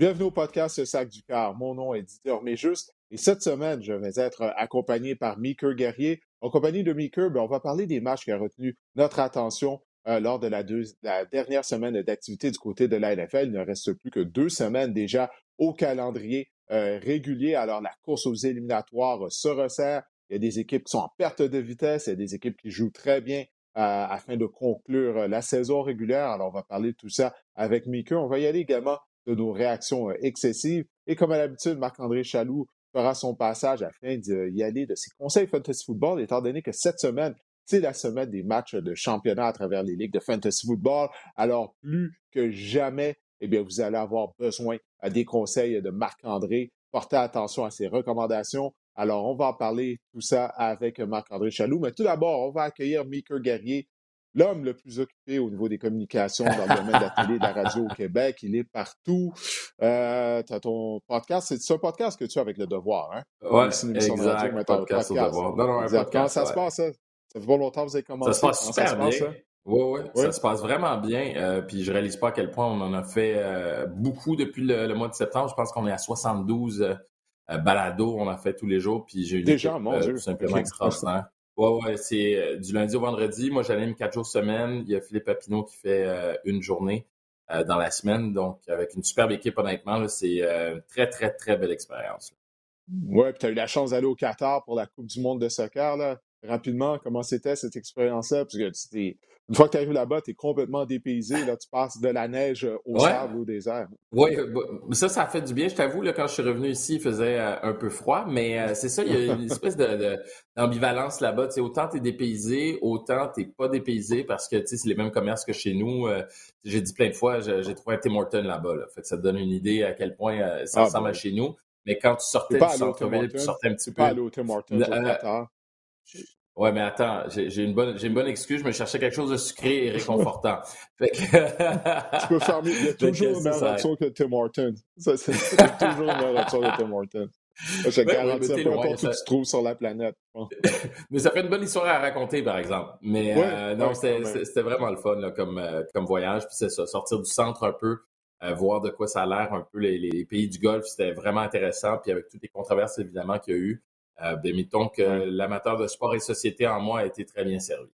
Bienvenue au podcast Sac du Car. Mon nom est Didier Juste et cette semaine, je vais être accompagné par Meeker Guerrier. En compagnie de Meeker, ben, on va parler des matchs qui ont retenu notre attention euh, lors de la, dernière semaine d'activité du côté de la NFL. Il ne reste plus que deux semaines déjà au calendrier euh, régulier. Alors, la course aux éliminatoires se resserre. Il y a des équipes qui sont en perte de vitesse. Il y a des équipes qui jouent très bien euh, afin de conclure la saison régulière. Alors, on va parler de tout ça avec Meeker. On va y aller également de nos réactions euh, excessives. Et comme à l'habitude, Marc-André Chaloux fera son passage afin d'y aller de ses conseils fantasy football, étant donné que cette semaine, c'est la semaine des matchs de championnat à travers les ligues de fantasy football. Alors, plus que jamais, eh bien, vous allez avoir besoin euh, des conseils de Marc-André. Portez attention à ses recommandations. Alors, on va en parler tout ça avec Marc-André Chaloux. Mais tout d'abord, on va accueillir Meeker Guerrier, l'homme le plus occupé au niveau des communications dans le domaine de la télé et de la radio au Québec. Il est partout. Euh, tu as ton podcast. C'est un podcast que tu as avec Le Devoir, hein? Oui, exact. Un podcast, au Devoir. Non, non, un podcast, ça se passe, ça? Ça fait pas longtemps que vous avez commencé. Ça se passe super bien. Oui, oui, ça se passe vraiment bien. Euh, puis je réalise pas à quel point on en a fait euh, beaucoup depuis le, mois de septembre. Je pense qu'on est à 72 euh, balados, on a fait tous les jours. Puis j'ai eu Déjà, mon Dieu. tout simplement extraordinaire. Ouais, ouais, c'est euh, du lundi au vendredi. Moi, j'anime quatre jours semaine. Il y a Philippe Papineau qui fait euh, une journée euh, dans la semaine. Donc, avec une superbe équipe, honnêtement, c'est une très, très, très belle expérience. Ouais, puis tu as eu la chance d'aller au Qatar pour la Coupe du monde de soccer. Là. Rapidement, comment c'était cette expérience-là? Parce que tu une fois que tu arrives là-bas, tu es complètement dépaysé. Là, tu passes de la neige euh, au sable, au désert. Oui, euh, ça, ça fait du bien. Je t'avoue, quand je suis revenu ici, il faisait euh, un peu froid, mais c'est ça, il y a une espèce d'ambivalence de, là-bas. autant tu es dépaysé, autant tu pas dépaysé parce que c'est les mêmes commerces que chez nous. j'ai dit plein de fois, j'ai trouvé un Tim Horton là-bas. Là. Fait que ça te donne une idée à quel point ça ah, ressemble à chez nous. Mais quand tu sortais du centre-ville, tu sortais un petit peu. pas au Tim Hortons. Ouais, mais attends, j'ai une bonne, j'ai une bonne excuse. Je me cherchais quelque chose de sucré et réconfortant. fait que... tu peux faire mieux. Il y a toujours une meilleure option que Tim Hortons. Ça, c'est toujours une meilleure option que Tim Hortons. Je garantis ouais, peu importe où tu te trouves sur la planète. mais ça fait une bonne histoire à raconter, par exemple. Mais euh, non, c'était vraiment le fun là, comme, euh, comme voyage. Puis c'est ça, sortir du centre un peu, euh, voir de quoi ça a l'air un peu les, les pays du Golfe, c'était vraiment intéressant. Puis avec toutes les controverses évidemment qu'il y a eu, euh, ben, mettons que l'amateur de sport et société en moi a été très bien servi.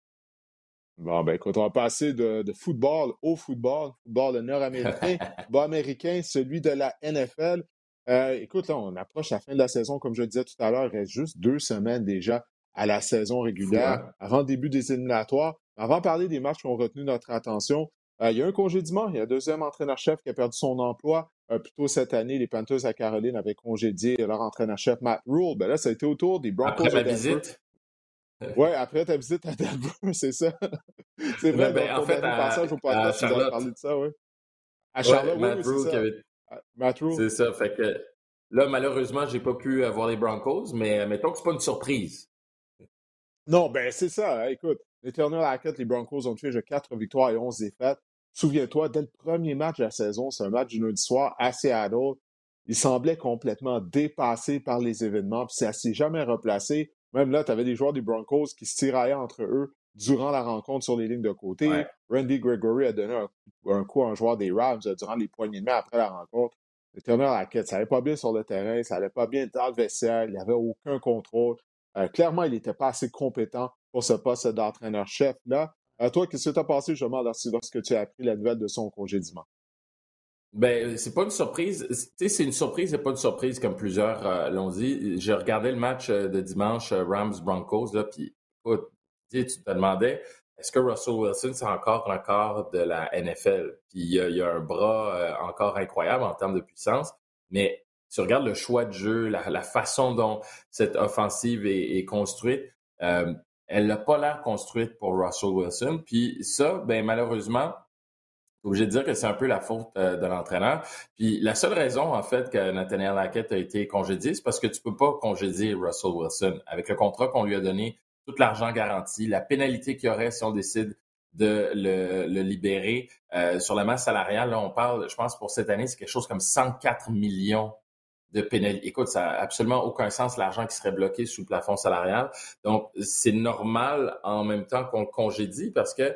Bon, ben écoute, on va passer de, football au football, football nord-américain, bas américain, celui de la NFL. Euh, écoute, là, on approche la fin de la saison, comme je le disais tout à l'heure, il reste juste deux semaines déjà à la saison régulière, avant le début des éliminatoires. Avant de parler des matchs qui ont retenu notre attention, euh, il y a un congédiement. Il y a un deuxième entraîneur-chef qui a perdu son emploi. Euh, plus tôt cette année, les Panthers à Caroline avaient congédié leur entraîneur-chef Matt Rule. Ben là, ça a été autour des Broncos après ma visite. Oui, après ta visite à Denver, c'est ça. c'est vrai, ben, en fait, à, passage au podcast, tu dois parler de ça, oui. À Charlotte, Matt oui, Rule. Avait... Matt Rule. C'est ça, fait que là, malheureusement, j'ai pas pu avoir les Broncos, mais mettons que c'est pas une surprise. Non, ben c'est ça. Hein, écoute, l'éternel raquette, les Broncos ont tué 4 victoires et 11 défaites. Souviens-toi, dès le premier match de la saison, c'est un match du lundi soir à Seattle. Il semblait complètement dépassé par les événements, puis ça s'est jamais replacé. Même là, tu avais des joueurs des Broncos qui se tiraillaient entre eux durant la rencontre sur les lignes de côté. Randy Gregory a donné un, coup à un joueur des Rams euh, durant les poignées de main après la rencontre. Le la quête, ça allait pas bien sur le terrain, ça allait pas bien dans le vestiaire, il n'y avait aucun contrôle. Euh, clairement, il n'était pas assez compétent pour ce poste d'entraîneur-chef. Là, à toi, qu'est-ce que tu as passé justement lorsque tu as appris la nouvelle de son congédiement? Ben, c'est pas une surprise. Tu sais, c'est une surprise et pas une surprise, comme plusieurs euh, l'ont dit. J'ai regardé le match euh, de dimanche, euh, Rams-Broncos, là, puis tu te demandais, est-ce que Russell Wilson, c'est encore un corps de la NFL? Puis il y a, un bras encore incroyable en termes de puissance, mais tu regardes le choix de jeu, la, façon dont cette offensive est, construite, elle n'a pas l'air construite pour Russell Wilson. Puis ça, ben malheureusement, obligé de dire que c'est un peu la faute euh, de l'entraîneur. Puis la seule raison, en fait, que Nathaniel Hackett a été congédié, c'est parce que tu peux pas congédier Russell Wilson. Avec le contrat qu'on lui a donné, tout l'argent garanti, la pénalité qu'il y aurait si on décide de le, libérer. Euh, sur la masse salariale, là, on parle, je pense, pour cette année, c'est quelque chose comme 104 millions de pénalité. Écoute, ça n'a absolument aucun sens l'argent qui serait bloqué sous le plafond salarial. Donc, c'est normal en même temps qu'on le congédie parce que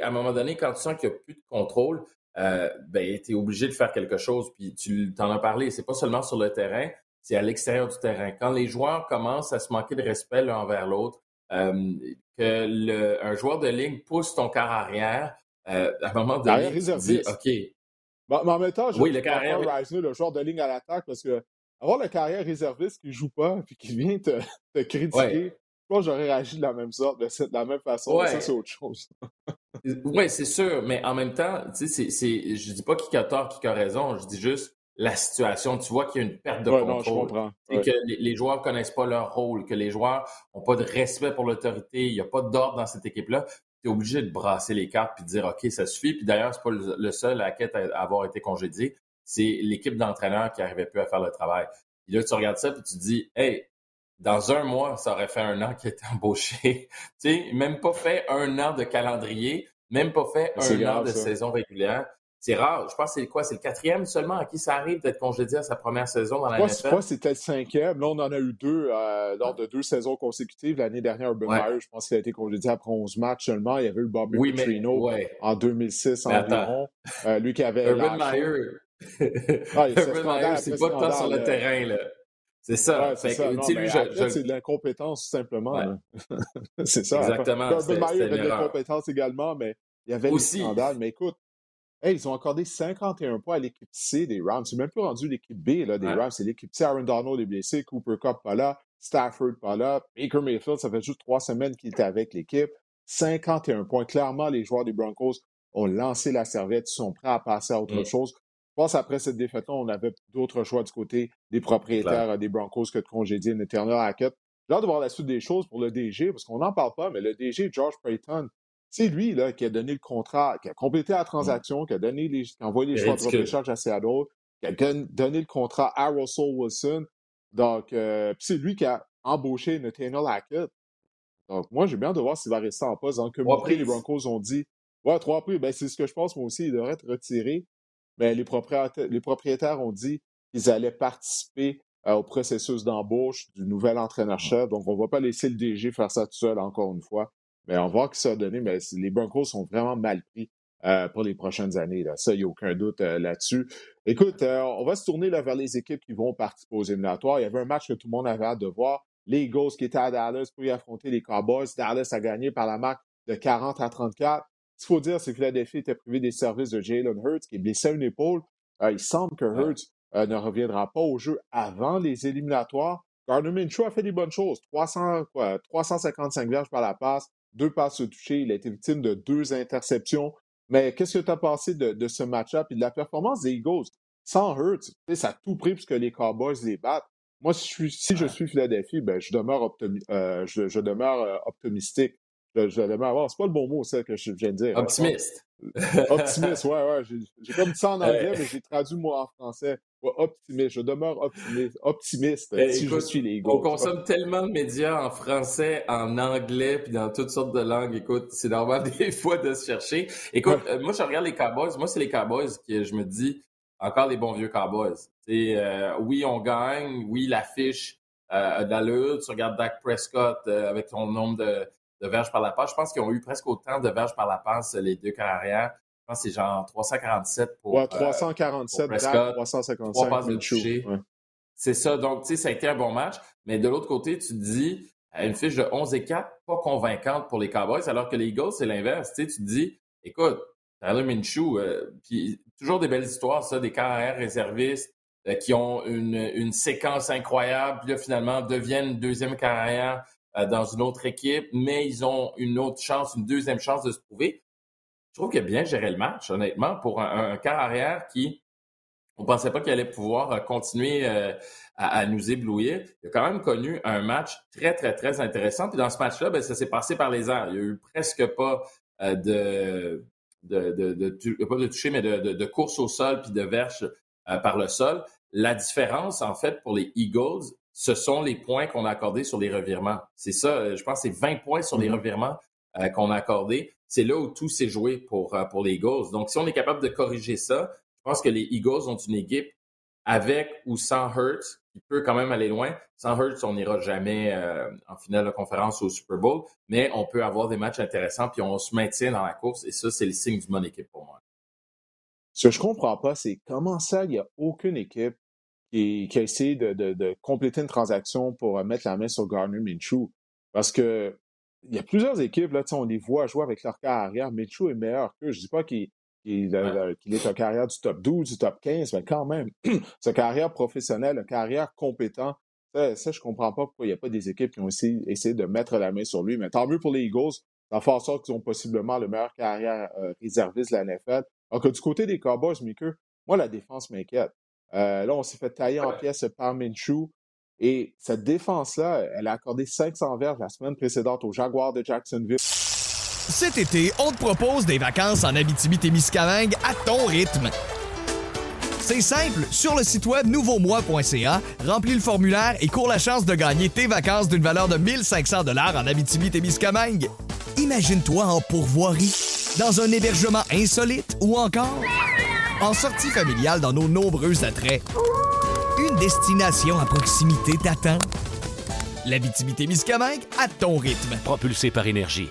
à un moment donné, quand tu sens qu'il n'y a plus de contrôle, euh, ben, tu es obligé de faire quelque chose. Puis tu t'en as parlé, c'est pas seulement sur le terrain, c'est à l'extérieur du terrain. Quand les joueurs commencent à se manquer de respect l'un envers l'autre, euh, que le, un joueur de ligne pousse ton quart arrière, euh, à un moment donné, tu dis, OK. Mais en même temps, je oui, le carrière, le joueur de ligne à l'attaque, parce que avoir le carrière réserviste qui joue pas puis qui vient te, critiquer, j'aurais réagi de la même sorte, de, la même façon. Ça, c'est autre chose. oui, c'est sûr, mais en même temps, tu sais, c'est, je dis pas qui a tort, qui a raison, je dis juste la situation. Tu vois qu'il y a une perte de contrôle. Et que les, joueurs joueurs connaissent pas leur rôle, que les joueurs ont pas de respect pour l'autorité, il n'y a pas d'ordre dans cette équipe-là. Tu es obligé de brasser les cartes puis de dire OK, ça suffit. Puis d'ailleurs, c'est pas le, seul à quête à avoir été congédié. C'est l'équipe d'entraîneurs qui n'arrivait plus à faire le travail. Puis là, tu regardes ça puis tu te dis Hey, dans un mois, ça aurait fait un an qu'il était embauché. tu sais, même pas fait un an de calendrier, même pas fait un an de saison régulière. C'est rare. Je pense que c'est quoi? C'est le quatrième seulement à qui ça arrive d'être congédié à sa première saison dans la NFL? Je que c'était le cinquième. Là, on en a eu deux euh, lors de deux saisons consécutives. L'année dernière, Urban Meyer, je pense qu'il a été congédié après 11 matchs seulement. Il y avait eu Bobby oui, Petrino en 2006 environ. Euh, lui qui avait... Urban Meyer... ah, Urban Meyer, c'est pas de temps sur le terrain, là. C'est ça. c'est de l'incompétence, simplement. c'est ça. Exactement. Urban Meyer avait de l'incompétence également, mais il y avait Aussi. des scandales. Mais écoute, ils ont accordé 51 points à l'équipe C des Rams. C'est même plus rendu l'équipe B là, des Rams. C'est l'équipe C. Aaron Donald est blessé, Cooper Cup pas là, Stafford pas là, Baker Mayfield, ça fait juste trois semaines qu'il était avec l'équipe. 51 points. Clairement, les joueurs des Broncos ont lancé la serviette, ils sont prêts à passer à autre mm. chose. Je pense après cette défaite-là, on avait d'autres choix du côté des propriétaires des Broncos que de congédier Nathaniel Hackett. J'ai hâte de voir la suite des choses pour le DG, parce qu'on n'en parle pas, mais le DG, George Payton, c'est lui là, qui a donné le contrat, qui a complété la transaction, qui a donné les, qui a envoyé les choix de recharge à Seattle, qui a donné le contrat à Russell Wilson. Donc, euh, c'est lui qui a embauché Nathaniel Hackett. Donc, moi, j'ai bien de voir s'il va rester en poste. Dans le communiqué, les Broncos ont dit Ouais, trois prix, ben, c'est ce que je pense, moi aussi, il devrait être retiré. Mais les propriétaires, les propriétaires ont dit qu'ils allaient participer euh, au processus d'embauche du nouvel entraîneur-chef. Donc, on ne va pas laisser le DG faire ça tout seul, encore une fois. Mais on va voir que ça a donné. Mais les Broncos sont vraiment mal pris euh, pour les prochaines années. Là. Ça, il n'y a aucun doute euh, là-dessus. Écoute, on va se tourner là, vers les équipes qui vont participer aux éliminatoires. Il y avait un match que tout le monde avait hâte de voir. Les Eagles qui étaient à Dallas pour y affronter les Cowboys. Dallas a gagné par la marque de 40 à 34. Ce qu'il faut dire, c'est que Philadelphie était privé des services de Jalen Hurts, qui est blessé à une épaule. Euh, il semble que Hurts euh, ne reviendra pas au jeu avant les éliminatoires. Gardner Minshew a fait des bonnes choses. 300, 355 verges par la passe, deux passes touchées. Il a été victime de deux interceptions. Mais qu'est-ce que tu as pensé de, ce match-up et de la performance des Eagles? Sans Hurts, ça a tout pris puisque les Cowboys les battent. Moi, si je suis, si je suis Philadelphie, ben, je demeure, euh, je, demeure optimistique je, je avoir. C'est pas le bon mot, ça, que je viens de dire. Optimiste. optimiste, ouais, ouais. J'ai comme dit ça en anglais, mais j'ai traduit moi en français. Optimiste. Je demeure optimiste, optimiste eh, si je suis les On consomme tellement de médias en français, en anglais, puis dans toutes sortes de langues. Écoute, c'est normal des fois de se chercher. Écoute, euh, moi, je regarde les Cowboys. Moi, c'est les Cowboys que je me dis, encore les bons vieux Cowboys. Euh, oui, on gagne. Oui, l'affiche euh, d'allure. Tu regardes Dak Prescott euh, avec son nombre de, de verges par la passe. Je pense qu'ils ont eu presque autant de verges par la passe, les deux carrières. Je pense que c'est genre 347 pour. Ouais, 347, euh, 355 passes de C'est ça. Donc, tu sais, ça a été un bon match. Mais de l'autre côté, tu te dis, une fiche de 11 et 4, pas convaincante pour les Cowboys, alors que les Eagles, c'est l'inverse. Tu, sais, tu te dis, écoute, Tyler Minshew, puis toujours des belles histoires, ça, des carrières réservistes qui ont une, une, séquence incroyable, puis là, finalement, deviennent deuxième carrière dans une autre équipe, mais ils ont une autre chance, une deuxième chance de se prouver. Je trouve qu'il a bien géré le match, honnêtement, pour un, un carrière qui, on pensait pas qu'il allait pouvoir continuer à, nous éblouir. Il a quand même connu un match très, très, très intéressant. Puis dans ce match-là, ben, ça s'est passé par les airs. Il n'y a eu presque pas euh, de, de, de, de, pas de toucher, mais de, de, course au sol puis de verge euh, par le sol. La différence, en fait, pour les Eagles, ce sont les points qu'on a accordés sur les revirements. C'est ça, euh, je pense c'est 20 points sur les mm-hmm. Revirements qu'on a accordés. C'est là où tout s'est joué pour, pour les Eagles. Donc, si on est capable de corriger ça, je pense que les Eagles ont une équipe avec ou sans Hurts, qui peut quand même aller loin. Sans Hurts, on n'ira jamais euh, en finale de conférence au Super Bowl, mais on peut avoir des matchs intéressants, puis on se maintient dans la course, et ça, c'est le signe d'une bonne équipe pour moi. Ce que je comprends pas, c'est comment ça, il n'y a aucune équipe qui, a essayé de, compléter une transaction pour euh, mettre la main sur Garner Minshew? Parce que il y a plusieurs équipes, là, on les voit jouer avec leur carrière. Minshew est meilleur qu'eux. Je dis pas qu'il qu'il est un carrière du top 12, du top 15, mais quand même, une carrière professionnelle, une carrière compétente. Ça, ça je comprends pas pourquoi il n'y a pas des équipes qui ont essayé, essayé, de mettre la main sur lui. Mais tant mieux pour les Eagles. Ça fait en sorte qu'ils ont possiblement le meilleur carrière euh, réserviste de la NFL. Alors que du côté des Cowboys, Mickey, moi, la défense m'inquiète. Euh, là, on s'est fait tailler en pièces par Minshew. Et cette défense-là, elle a accordé 500 verges la semaine précédente aux Jaguars de Jacksonville. Cet été, on te propose des vacances en Abitibi-Témiscamingue à ton rythme. C'est simple, sur le site web nouveaumois.ca, remplis le formulaire et cours la chance de gagner tes vacances d'une valeur de 1500 dollars en Abitibi-Témiscamingue. Imagine-toi en pourvoirie, dans un hébergement insolite ou encore en sortie familiale dans nos nombreux attraits. Destination à proximité t'attend. L'Abitibi-Témiscamingue à ton rythme. Propulsé par énergie.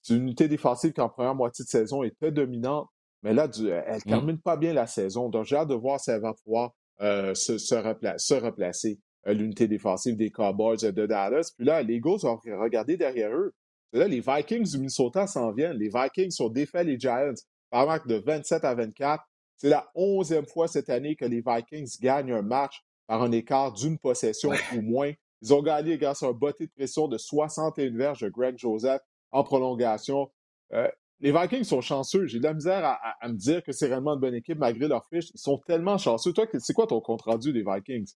C'est une unité défensive qui, en première moitié de saison, était dominante, mais là, elle ne mmh. termine pas bien la saison. Donc, j'ai hâte de voir si elle va pouvoir euh, se, se, replacer, euh, l'unité défensive des Cowboys de Dallas. Puis là, les Eagles ont regardé derrière eux. là, les Vikings du Minnesota s'en viennent. Les Vikings ont défait les Giants par marque de 27 à 24. C'est la onzième fois cette année que les Vikings gagnent un match par un écart d'une possession ou moins. Ils ont gagné grâce à un botté de pression de 61 verges de Greg Joseph en prolongation. Euh, les Vikings sont chanceux. J'ai de la misère à, me dire que c'est réellement une bonne équipe malgré leur fiche. Ils sont tellement chanceux. Toi, c'est quoi ton compte rendu des Vikings?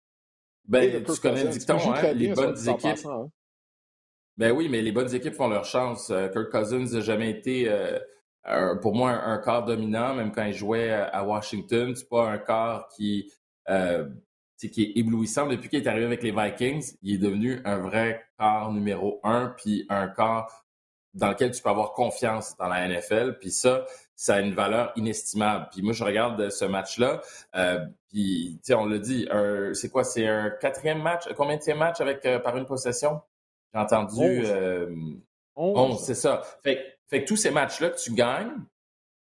Ben, tu connais le dicton, hein? les bonnes équipes. Hein. Ben oui, mais les bonnes équipes font leur chance. Euh, Kirk Cousins n'a jamais été, euh, pour moi, un, corps dominant, même quand il jouait à Washington. C'est pas un corps qui, qui est éblouissant. Depuis qu'il est arrivé avec les Vikings, il est devenu un vrai corps numéro un, puis un corps dans lequel tu peux avoir confiance dans la NFL. Puis ça, ça a une valeur inestimable. Puis moi, je regarde ce match-là. Euh, puis, tu sais, on l'a dit, c'est quoi? C'est un quatrième match? Combien de match avec euh, par une possession? J'ai entendu... 11. Euh, c'est ça. Fait, fait que tous ces matchs-là que tu gagnes,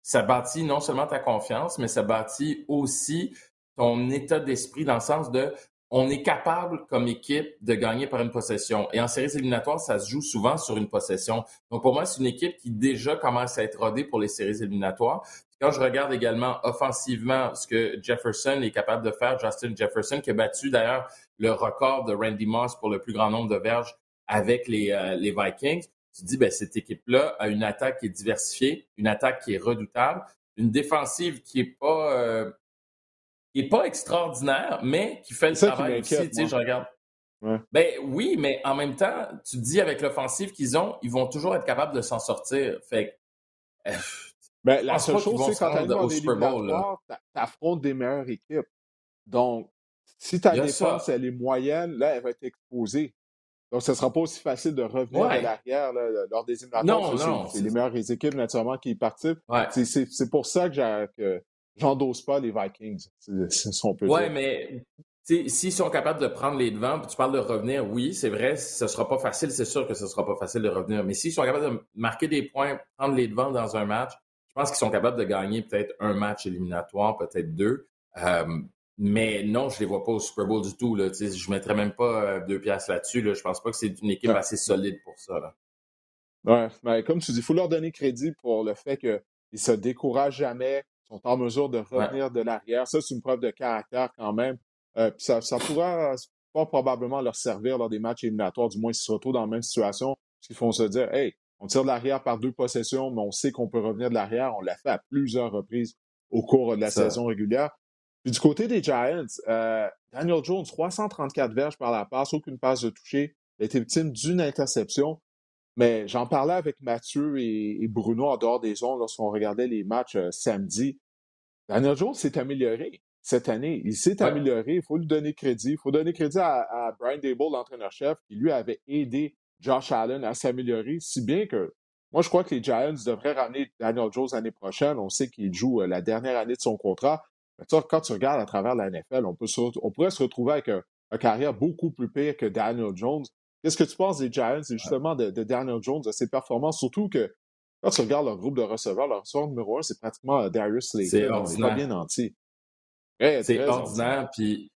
ça bâtit non seulement ta confiance, mais ça bâtit aussi ton état d'esprit dans le sens de on est capable comme équipe de gagner par une possession. Et en séries éliminatoires, ça se joue souvent sur une possession. Donc pour moi, c'est une équipe qui déjà commence à être rodée pour les séries éliminatoires. Quand je regarde également offensivement ce que Jefferson est capable de faire, Justin Jefferson, qui a battu d'ailleurs le record de Randy Moss pour le plus grand nombre de verges avec les, euh, les Vikings, tu dis, ben, cette équipe-là a une attaque qui est diversifiée, une attaque qui est redoutable, une défensive qui est pas... Euh, qui n'est pas extraordinaire, mais qui fait le travail aussi. Tu sais, je regarde. Ben oui, mais en même temps, tu te dis avec l'offensive qu'ils ont, ils vont toujours être capables de s'en sortir. Fait euh, ben, la seule chose, c'est quand tu en tu affrontes des meilleures équipes. Donc, si ta défense, elle est moyenne, là, elle va être exposée. Donc, ce ne sera pas aussi facile de revenir à l'arrière lors des éliminatoires. Non, non. C'est les meilleures équipes, naturellement, qui participent. C'est pour ça que, j'endosse pas les Vikings, si on peut ouais, mais s'ils sont capables de prendre les devants, tu parles de revenir, oui, c'est vrai, ce sera pas facile, c'est sûr que ce sera pas facile de revenir. Mais s'ils sont capables de marquer des points, prendre les devants dans un match, je pense qu'ils sont capables de gagner peut-être un match éliminatoire, peut-être deux. Euh, mais non, je les vois pas au Super Bowl du tout. Là. Je ne mettrais même pas euh, deux pièces là-dessus. Là. Je pense pas que c'est une équipe assez solide pour ça. Là. Ouais, mais comme tu dis, il faut leur donner crédit pour le fait que ils se découragent jamais, sont en mesure de revenir de l'arrière. Ça, c'est une preuve de caractère quand même. Euh, ça, ça pourra pas probablement leur servir lors des matchs éliminatoires, du moins s'ils se retrouvent dans la même situation, parce qu'ils font se dire, hey, on tire de l'arrière par deux possessions, mais on sait qu'on peut revenir de l'arrière. On l'a fait à plusieurs reprises au cours de la saison régulière. Puis du côté des Giants, euh, Daniel Jones, 334 verges par la passe, aucune passe de toucher. A été victime d'une interception. Mais j'en parlais avec Mathieu et, Bruno en dehors des zones lorsqu'on regardait les matchs euh, samedi. Daniel Jones s'est amélioré cette année. Il s'est amélioré. Il faut lui donner crédit. Il faut donner crédit à, Brian Dable, l'entraîneur-chef, qui lui avait aidé Josh Allen à s'améliorer, si bien que moi, je crois que les Giants devraient ramener Daniel Jones l'année prochaine. On sait qu'il joue euh, la dernière année de son contrat. Mais quand tu regardes à travers la NFL, on, peut on pourrait se retrouver avec un, carrière beaucoup plus pire que Daniel Jones. Qu'est-ce que tu penses des Giants et justement de, Daniel Jones, de ses performances, surtout que quand tu regardes leur groupe de receveurs, leur receveur numéro un, c'est pratiquement euh, Darius Slade. C'est pas bien entier. c'est ordinaire. Puis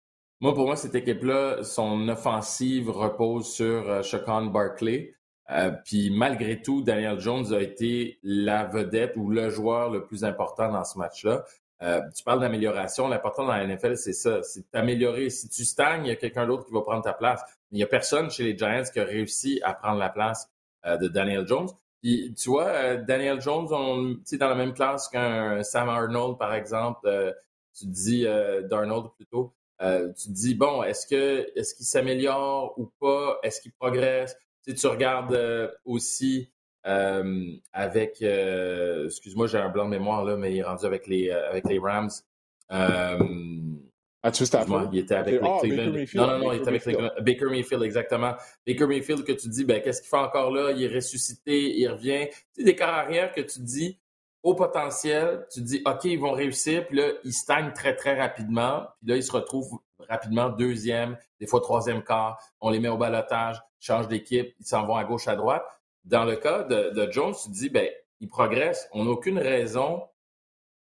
moi, pour moi, cette équipe-là, son offensive repose sur euh, Barkley. Euh, puis malgré tout, Daniel Jones a été la vedette ou le joueur le plus important dans ce match-là. Euh, tu parles d'amélioration. L'important dans la NFL, c'est ça, c'est d'améliorer. Si tu stagnes, il y a quelqu'un d'autre qui va prendre ta place. il n'y a personne chez les Giants qui a réussi à prendre la place euh, de Daniel Jones. Puis, tu vois, euh, Daniel Jones, on, dans la même classe qu'un Sam Arnold, par exemple. tu dis Darnold plutôt. tu dis bon, est-ce que est-ce qu'il s'améliore ou pas? Est-ce qu'il progresse? Tu, tu regardes aussi euh, avec, euh, excuse-moi, j'ai un blanc de mémoire là, mais il est rendu avec les, euh, avec les Rams. Euh, ah, tu Il était avec les ah, Cleveland. Non, non, non, il était avec les Baker Mayfield, exactement. Baker Mayfield que tu dis, ben, qu'est-ce qu'il fait encore là? Il est ressuscité, il revient. Tu sais, des carrières arrière que tu dis, au potentiel, tu dis, OK, ils vont réussir, puis là, ils stagnent très, très rapidement. Puis là, ils se retrouvent rapidement deuxième, des fois troisième quart. On les met au balotage, changent d'équipe, ils s'en vont à gauche, à droite. Dans le cas de, Jones, tu te dis, ben, il progresse. On n'a aucune raison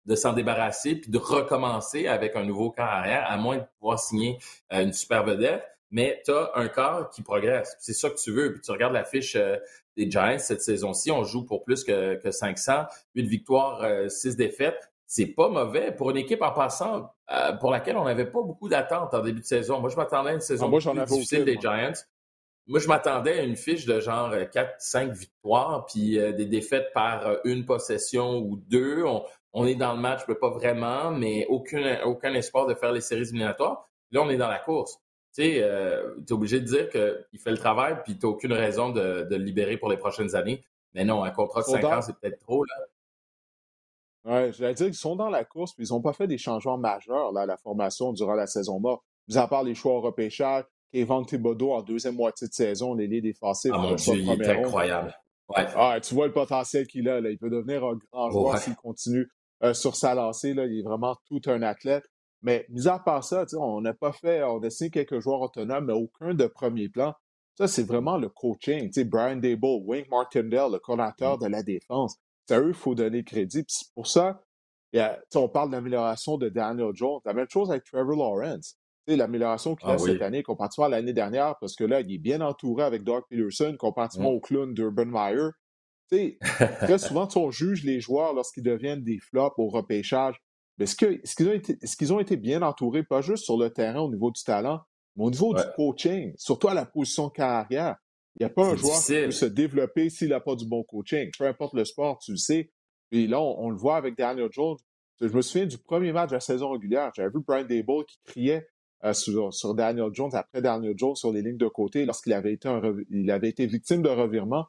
de s'en débarrasser puis de recommencer avec un nouveau corps arrière, à moins de pouvoir signer euh, une super vedette. Mais tu as un corps qui progresse. C'est ça que tu veux. Puis tu regardes la fiche euh, des Giants cette saison-ci, on joue pour plus que, que 500, 8 victoires, 6 euh, défaites. C'est pas mauvais pour une équipe en passant pour laquelle on n'avait pas beaucoup d'attentes en début de saison. Moi, je m'attendais à une saison ah, plus difficile des Giants. Moi, je m'attendais à une fiche de genre 4-5 euh, victoires, puis euh, des défaites par euh, une possession ou deux. On, est dans le match, mais pas vraiment, mais aucun, aucun espoir de faire les séries éliminatoires. Là, on est dans la course. Tu sais, tu es obligé de dire qu'il fait le travail, puis tu n'as aucune raison de, le libérer pour les prochaines années. Mais non, un contrat de 5 ans, c'est peut-être trop. Là. Ouais, je vais dire qu'ils sont dans la course, puis ils n'ont pas fait des changements majeurs là, à la formation durant la saison morte. Mis à part les choix au repêchage, Kevin Thibodeau en deuxième moitié de saison, les lits défensifs. Ah mon Dieu, il est incroyable. Ouais. Ah, tu vois le potentiel qu'il a. Là. Il peut devenir un grand joueur s'il continue euh, sur sa lancée. Là. Il est vraiment tout un athlète. Mais mis à part ça, on n'a pas fait, on a signé quelques joueurs autonomes, mais aucun de premier plan. Ça, c'est vraiment le coaching. Brian Dable, Wink Martindale, le coordinateur mm. de la défense. C'est à eux qu'il faut donner crédit. Puis pour ça, on parle d'amélioration de Daniel Jones. La même chose avec Trevor Lawrence l'amélioration qu'il a ah cette année comparativement à l'année dernière, parce que là, il est bien entouré avec Doug Peterson comparativement mmh. au clown d'Urban Meyer. très souvent, on juge les joueurs lorsqu'ils deviennent des flops au repêchage. Mais est-ce qu'ils ont, été, est ont été bien entourés, pas juste sur le terrain au niveau du talent, mais au niveau du coaching, surtout à la position carrière? Il n'y a pas un joueur qui peut se développer s'il n'a pas du bon coaching. Peu importe le sport, tu le sais. Et là, on, le voit avec Daniel Jones. Je me souviens du premier match de la saison régulière. J'avais vu Brian Dable qui criait euh, sur, Daniel Jones, après Daniel Jones sur les lignes de côté, lorsqu'il avait été il avait été victime de revirement.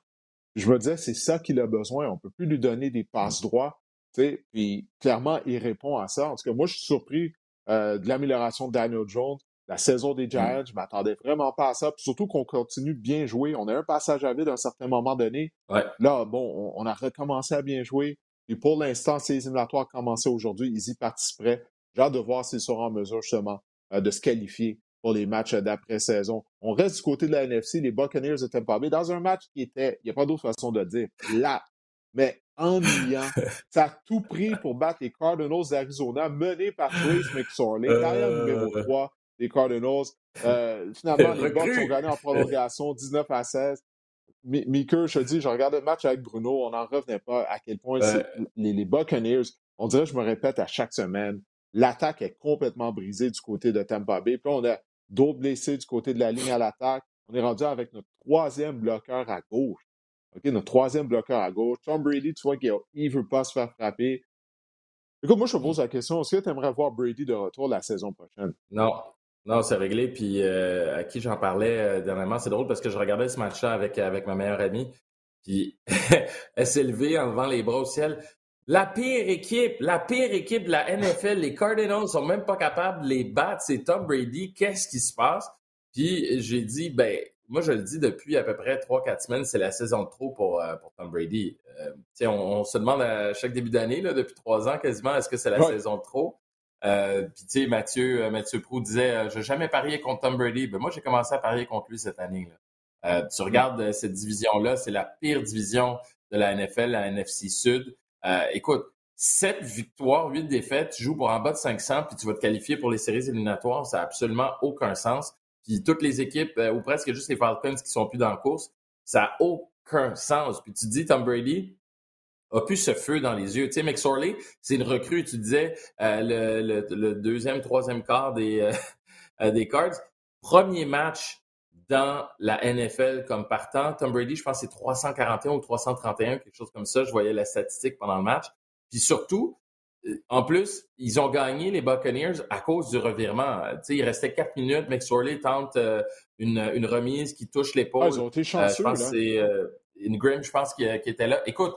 Je me disais, c'est ça qu'il a besoin. On ne peut plus lui donner des passes droits. Puis clairement, il répond à ça. En tout cas, moi, je suis surpris euh, de l'amélioration de Daniel Jones. La saison des Giants, je m'attendais vraiment pas à ça. surtout qu'on continue bien jouer. On a un passage à vide à un certain moment donné. Là, bon, on, a recommencé à bien jouer. Et pour l'instant, ces éliminatoires commencé aujourd'hui, ils y participeraient. J'ai hâte de voir s'ils seront en mesure justement de se qualifier pour les matchs d'après-saison. On reste du côté de la NFC, les Buccaneers de Tampa Bay, dans un match qui était, il n'y a pas d'autre façon de dire, là, mais ennuyant. Ça a tout pris pour battre les Cardinals d'Arizona, menés par Trace McSorley, carrière numéro 3 euh. des Cardinals. Euh, finalement, les Bucks ont gagné en prolongation 19 à 16. Meeker, je te dis, je regardais le match avec Bruno, on n'en revenait pas à quel point les, les, Buccaneers, on dirait, je me répète à chaque semaine, l'attaque est complètement brisée du côté de Tampa Bay. Puis on a d'autres blessés du côté de la ligne à l'attaque. On est rendu avec notre troisième bloqueur à gauche. OK, notre troisième bloqueur à gauche. Tom Brady, tu vois qu'il ne veut pas se faire frapper. Écoute, moi, je te pose la question, est-ce que tu aimerais voir Brady de retour la saison prochaine? Non. Non, c'est réglé. Puis euh, à qui j'en parlais euh, dernièrement, c'est drôle parce que je regardais ce match-là avec, avec ma meilleure amie. Puis elle s'est levée en levant les bras au ciel. La pire équipe, la pire équipe de la NFL, les Cardinals sont même pas capables de les battre. C'est Tom Brady. Qu'est-ce qui se passe? Puis j'ai dit, ben, moi je le dis depuis à peu près 3-4 semaines, c'est la saison de trop pour, euh, pour Tom Brady. Euh, on, on, se demande à chaque début d'année, depuis trois ans quasiment, est-ce que c'est la saison de trop? Euh, puis tu sais, Mathieu, Mathieu Prou disait, je n'ai jamais parié contre Tom Brady. Ben, moi, j'ai commencé à parier contre lui cette année. Là. tu regardes cette division-là, c'est la pire division de la NFL, la NFC Sud. Euh, écoute, 7 victoires, 8 défaites, tu joues pour en bas de 500, puis tu vas te qualifier pour les séries éliminatoires, ça n'a absolument aucun sens. Puis toutes les équipes, euh, ou presque juste les Falcons qui sont plus dans la course, ça n'a aucun sens. Puis tu dis, Tom Brady a plus ce feu dans les yeux. Tu sais, McSorley, c'est une recrue, tu disais, euh, le, le, deuxième, troisième quart des, des Cards. Premier match dans la NFL comme partant. Tom Brady, je pense c'est 341 ou 331, quelque chose comme ça. Je voyais la statistique pendant le match. Puis surtout, euh, en plus, ils ont gagné les Buccaneers à cause du revirement. Tu sais, il restait quatre minutes. McSorley tente euh, une, une, remise qui touche l'épaule. Ah, ils ont été chanceux. Euh, je pense c'est Ingram, je pense, qui, qui, était là. Écoute,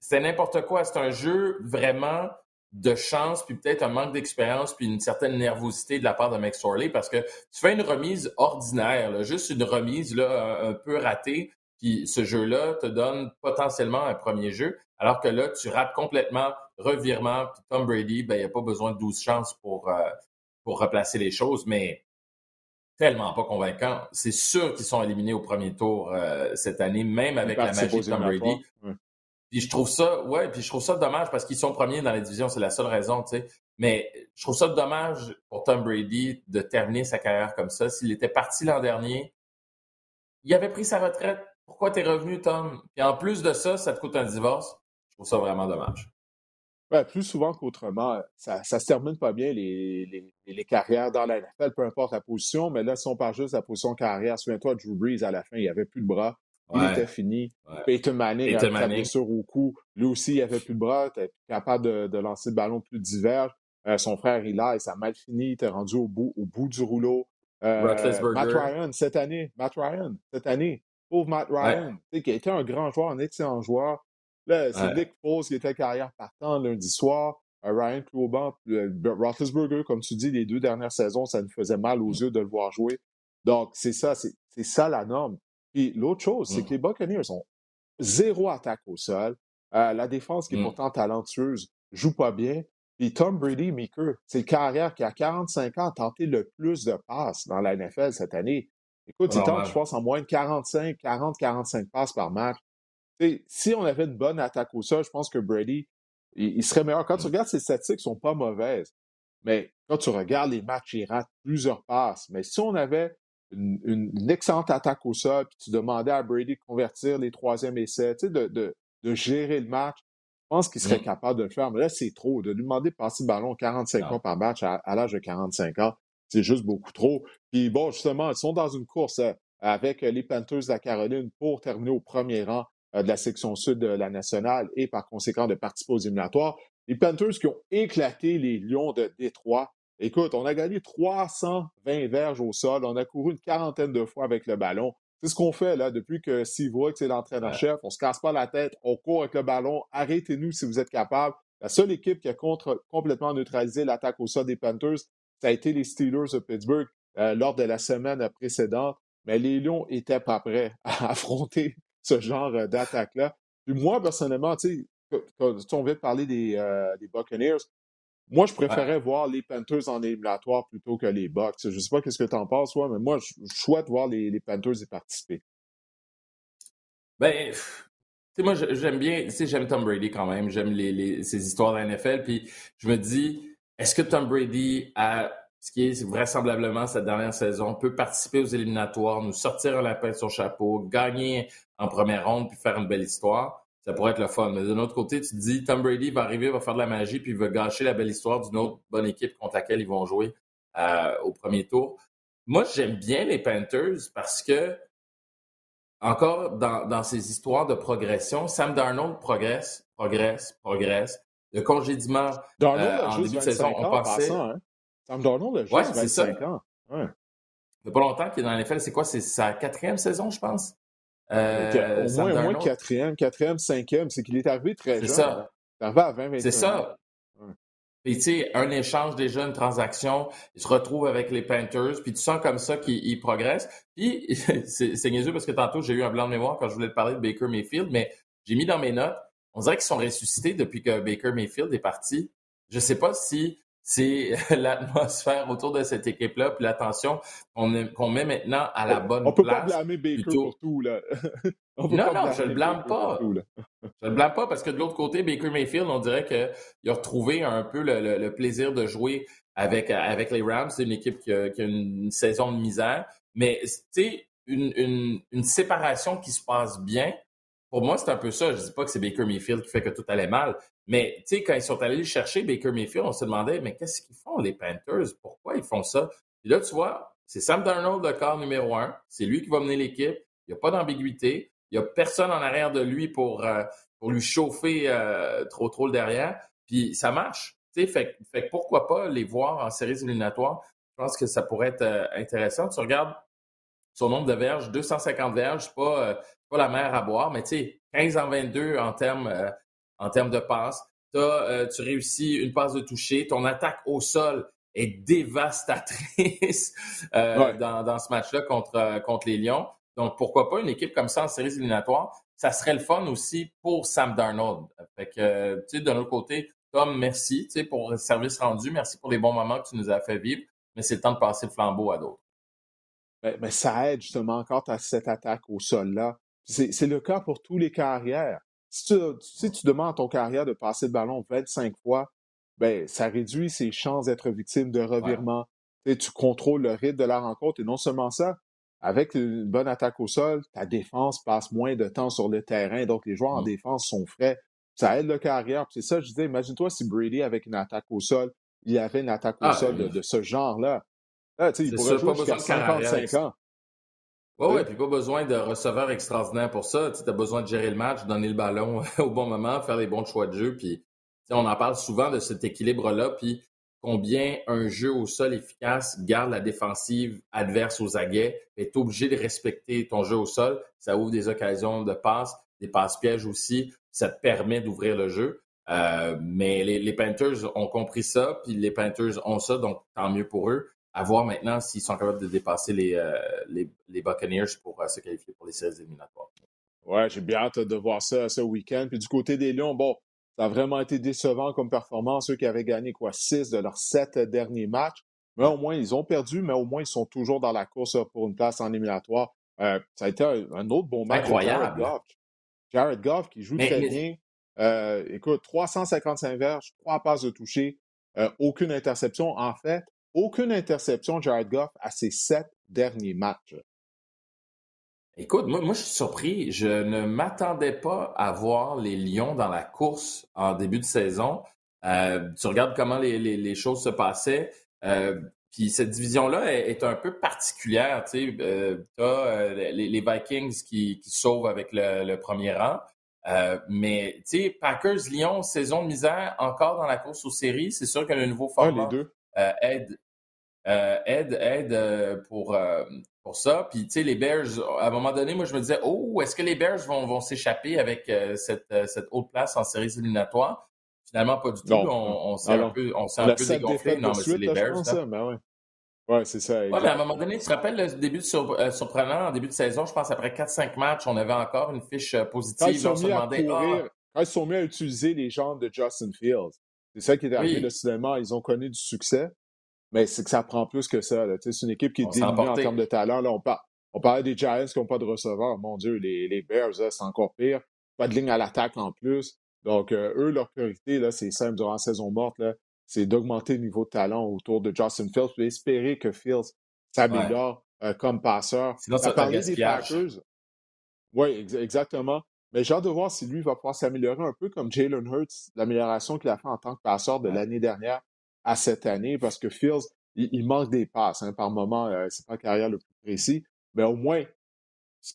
c'est n'importe quoi. C'est un jeu vraiment de chance, puis peut-être un manque d'expérience, puis une certaine nervosité de la part de McSorley, parce que tu fais une remise ordinaire, juste une remise là, un, peu ratée, puis ce jeu-là te donne potentiellement un premier jeu, alors que là, tu rates complètement revirement, puis Tom Brady, ben, il n'y a pas besoin de 12 chances pour, euh, pour replacer les choses, mais tellement pas convaincant. C'est sûr qu'ils sont éliminés au premier tour euh, cette année, même avec la magie de Tom Brady. Puis je trouve ça, ouais, puis je trouve ça dommage parce qu'ils sont premiers dans la division, c'est la seule raison, tu sais. Mais je trouve ça dommage pour Tom Brady de terminer sa carrière comme ça. S'il était parti l'an dernier, il avait pris sa retraite. Pourquoi t'es revenu, Tom? Puis en plus de ça, ça te coûte un divorce. Je trouve ça vraiment dommage. Ouais, plus souvent qu'autrement, ça, ça se termine pas bien les, carrières dans la NFL, peu importe la position. Mais là, si on parle juste la position carrière, souviens-toi, Drew Brees, à la fin, il avait plus de bras. Il était fini. Peyton Manning, Peyton a Manning. sur au cou. Lui aussi, il avait plus de bras, il était capable de, lancer le ballon plus divers. Euh, son frère, il a, et ça a mal fini. Il était rendu au bout, au bout du rouleau. Euh, Matt Ryan, cette année. Matt Ryan, cette année. Pauvre Matt Ryan, qui a été un grand joueur, un excellent joueur. Là, c'est Nick Foles qui était carrière partant lundi soir. Euh, Ryan Cloban, Roethlisberger, comme tu dis, les deux dernières saisons, ça nous faisait mal aux yeux de le voir jouer. Donc, c'est ça, c'est ça la norme. Puis l'autre chose, c'est que mmh. les Buccaneers ont zéro attaque au sol. Euh, la défense, qui est mmh. pourtant talentueuse, joue pas bien. Puis Tom Brady, Meeker, c'est le carrière qui, a 45 ans, a tenté le plus de passes dans la NFL cette année. Écoute, il tente, je pense, en moins de 45, 40, 45 passes par match. si on avait une bonne attaque au sol, je pense que Brady, il, serait meilleur. Quand tu mmh. regardes ses statistiques, ne sont pas mauvaises. Mais quand tu regardes les matchs, il rate plusieurs passes. Mais si on avait une, excellente attaque au sol, puis tu demandais à Brady de convertir les troisièmes essais, tu sais, de, de, de, gérer le match, je pense qu'il serait mm. capable de le faire. Mais là, c'est trop. De lui demander de passer le ballon 45 ans par match à, l'âge de 45 ans, c'est juste beaucoup trop. Puis bon, justement, ils sont dans une course euh, avec les Panthers de la Caroline pour terminer au premier rang euh, de la section sud de la nationale et par conséquent de participer aux éliminatoires. Les Panthers qui ont éclaté les Lions de Détroit Écoute, on a gagné 320 verges au sol. On a couru une quarantaine de fois avec le ballon. C'est ce qu'on fait là depuis que Wilkes est l'entraîneur-chef. On se casse pas la tête, on court avec le ballon. Arrêtez-nous si vous êtes capable. La seule équipe qui a contre, complètement neutralisé l'attaque au sol des Panthers, ça a été les Steelers de Pittsburgh euh, lors de la semaine précédente. Mais les Lions étaient pas prêts à affronter ce genre euh, d'attaque-là. Puis moi, personnellement, tu sais, on vient de parler des, euh, des Buccaneers, moi, je préférais voir les Panthers en éliminatoire plutôt que les Bucks. Je ne sais pas qu'est-ce que tu en penses, toi, mais moi, je, souhaite voir les, Panthers y participer. Ben, tu sais, moi, j'aime bien, tu sais, j'aime Tom Brady quand même. J'aime les, ces histoires de la NFL. Puis je me dis, est-ce que Tom Brady a ce qui est vraisemblablement cette dernière saison, peut participer aux éliminatoires, nous sortir un lapin de son chapeau, gagner en première ronde, puis faire une belle histoire, ça pourrait être le fun. Mais d'un autre côté, tu te dis, Tom Brady va arriver, va faire de la magie, puis il va gâcher la belle histoire d'une autre bonne équipe contre laquelle ils vont jouer euh, au premier tour. Moi, j'aime bien les Panthers parce que, encore dans, ces histoires de progression, Sam Darnold progresse, progresse, progresse. Le congédiement euh, en début de saison, on pensait... Hein? Sam Darnold a juste ouais, 25 ans. Ouais. Il pas longtemps qu'il est dans NFL. C'est quoi? C'est sa quatrième saison, je pense? Euh, au moins, au moins quatrième, quatrième, cinquième. C'est qu'il est arrivé très jeune. C'est ça. À 20, C'est ça. Puis, tu sais, un échange déjà, une transaction, il se retrouve avec les Panthers, puis tu sens comme ça qu'il progresse. Puis, c'est niaiseux parce que tantôt, j'ai eu un blanc de mémoire quand je voulais te parler de Baker Mayfield, mais j'ai mis dans mes notes, on dirait qu'ils sont ressuscités depuis que Baker Mayfield est parti. Je sais pas si c'est l'atmosphère autour de cette équipe-là, puis l'attention qu'on met maintenant à la bonne place. On peut pas blâmer Baker pour tout, là. non, non, je le blâme pas. je le blâme pas parce que de l'autre côté, Baker Mayfield, on dirait qu'il a retrouvé un peu le, plaisir de jouer avec, avec les Rams. C'est une équipe qui a, une saison de misère. Mais, tu sais, une, une séparation qui se passe bien, pour moi, c'est un peu ça. Je dis pas que c'est Baker Mayfield qui fait que tout allait mal, mais tu sais, quand ils sont allés chercher Baker Mayfield, on se demandait, mais qu'est-ce qu'ils font, les Panthers? Pourquoi ils font ça? Et là, tu vois, c'est Sam Darnold, le corps numéro un. C'est lui qui va mener l'équipe. Il n'y a pas d'ambiguïté. Il n'y a personne en arrière de lui pour, euh, pour lui chauffer euh, trop trop le derrière. Puis ça marche. Fait, fait pourquoi pas les voir en séries éliminatoires? Je pense que ça pourrait être euh, intéressant. Tu regardes son nombre de verges, 250 verges, pas, pas la mer à boire, mais tu sais, 15 en 22 en termes en termes de passes. Euh, tu réussis une passe de toucher. Ton attaque au sol est dévastatrice euh, dans, ce match-là contre, euh, contre les Lions. Donc, pourquoi pas une équipe comme ça en séries éliminatoires? Ça serait le fun aussi pour Sam Darnold. Fait que, tu sais, de l'autre côté, Tom, merci tu sais, pour le service rendu. Merci pour les bons moments que tu nous as fait vivre. Mais c'est le temps de passer le flambeau à d'autres. Mais, mais, ça aide justement encore à cette attaque au sol-là. C'est le cas pour tous les carrières si tu, demandes à ton carrière de passer le ballon 25 fois, ben, ça réduit ses chances d'être victime de revirement. Tu contrôles le rythme de la rencontre et non seulement ça, avec une bonne attaque au sol, ta défense passe moins de temps sur le terrain, donc les joueurs en mmh. défense sont frais. Ça aide le carrière. C'est ça, je disais, imagine-toi si Brady, avec une attaque au sol, il avait une attaque au ah, sol de, ce genre-là. Là, il pourrait jouer jusqu'à 55 ans. Oui, ouais, puis pas besoin de receveurs extraordinaires pour ça. Tu as besoin de gérer le match, donner le ballon au bon moment, faire les bons choix de jeu. Puis on en parle souvent de cet équilibre-là, puis combien un jeu au sol efficace garde la défensive adverse aux aguets. est obligé de respecter ton jeu au sol. Ça ouvre des occasions de passe, des passes pièges aussi. Ça te permet d'ouvrir le jeu. Euh, mais les, les, Panthers ont compris ça, puis les Panthers ont ça, donc tant mieux pour eux à voir maintenant s'ils sont capables de dépasser les, euh, les, les, Buccaneers pour euh, se qualifier pour les séries éliminatoires. Ouais, j'ai bien hâte de voir ça ce week-end. Puis du côté des Lions, bon, ça a vraiment été décevant comme performance. Eux qui avaient gagné quoi, six de leurs sept derniers matchs. Mais au moins, ils ont perdu, mais au moins, ils sont toujours dans la course pour une place en éliminatoire. Euh, ça a été un, autre bon match. Incroyable. Jared Goff. Jared Goff qui joue très bien. écoute, 355 verges, trois passes de toucher, aucune interception. En fait, aucune interception, Jared Goff, à ses sept derniers matchs. Écoute, moi, moi, je suis surpris. Je ne m'attendais pas à voir les Lions dans la course en début de saison. Euh, tu regardes comment les, choses se passaient. Euh, puis cette division-là est, un peu particulière. Tu sais, euh, as les, Vikings qui, sauvent avec le, premier rang. mais tu sais, Packers, Lions, saison de misère, encore dans la course aux séries. C'est sûr que le nouveau format aide, euh, aide, aide euh, pour, euh, pour ça. Puis, tu sais, les Bears, à un moment donné, moi, je me disais, oh, est-ce que les Bears vont, vont s'échapper avec cette, cette haute place en séries éliminatoires? Finalement, pas du tout. on, on s'est un peu, on s'est un peu dégonflé. Non, mais c'est les Bears. Ça, ben ouais. Ouais, c'est ça. Ouais, mais à un moment donné, tu te rappelles le début surprenant en début de saison, je pense après 4-5 matchs, on avait encore une fiche positive. Quand ils, sont mis à courir, quand ils sont mis à utiliser les jambes de Justin Fields, c'est ça qui est arrivé le cinéma. Ils ont connu du succès. Mais c'est que ça prend plus que ça. C'est une équipe qui est diminuée en termes de talent. Là, on, parle, on parlait des Giants qui n'ont pas de receveur. Mon Dieu, les, les Bears, c'est encore pire. Pas de ligne à l'attaque en plus. Donc, euh, eux, leur priorité, là, c'est simple durant la saison morte. Là, c'est d'augmenter le niveau de talent autour de Justin Fields et espérer que Fields s'améliore euh, comme passeur. Sinon, ça parler des Packers. Oui, exactement. Mais j'ai hâte de voir si lui va pouvoir s'améliorer un peu comme Jalen Hurts, l'amélioration qu'il a fait en tant que passeur de l'année dernière à cette année, parce que Fields, il, manque des passes hein, par moment. Euh, c'est pas la carrière le plus précis, mais au moins,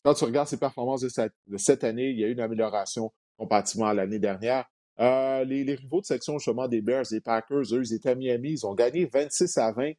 quand tu regardes ses performances de cette, année, il y a eu une amélioration comparativement à l'année dernière. Euh, les, rivaux de section justement des Bears, les Packers, eux, ils étaient à Miami, ils ont gagné 26 à 20.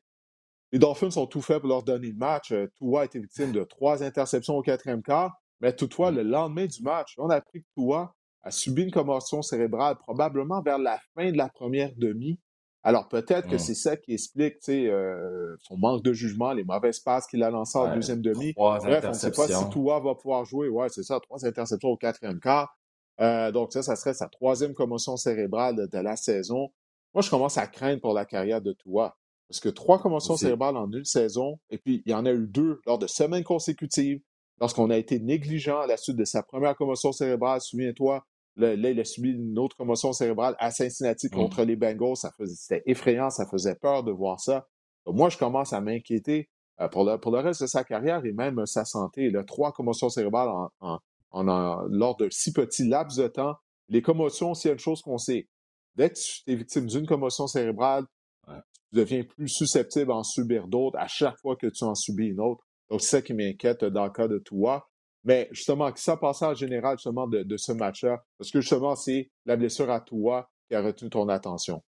Les Dolphins ont tout fait pour leur donner le match. Euh, Tua a été victime de trois interceptions au quatrième quart. Mais toutefois, le lendemain du match, on a appris que Tua a subi une commotion cérébrale probablement vers la fin de la première demi. Alors peut-être que c'est ça qui explique euh, son manque de jugement, les mauvaises passes qu'il a lancées en deuxième demi. Bref, on ne sait pas si Tua va pouvoir jouer. Ouais, c'est ça, trois interceptions au quatrième quart. Euh, donc ça, ça serait sa troisième commotion cérébrale de, la saison. Moi, je commence à craindre pour la carrière de Tua. Parce que trois commotions cérébrales en une saison, et puis il y en a eu deux lors de semaines consécutives, lorsqu'on a été négligent à la suite de sa première commotion cérébrale. Souviens-toi, Là, il a subi une autre commotion cérébrale à Cincinnati mmh. contre les Bengals. Ça faisait, c'était effrayant, ça faisait peur de voir ça. moi, je commence à m'inquiéter euh, pour, le, pour le reste de sa carrière et même sa santé. Il a trois commotions cérébrales en, en, lors de six petits laps de temps. Les commotions, s'il y a une chose qu'on sait, dès que tu es victime d'une commotion cérébrale, tu deviens plus susceptible à en subir d'autres à chaque fois que tu en subis une autre. Donc, c'est ça qui m'inquiète dans le cas de toi. Mais justement, que ça passe en général justement de, ce match-là, parce que justement, c'est la blessure à toi qui a retenu ton attention.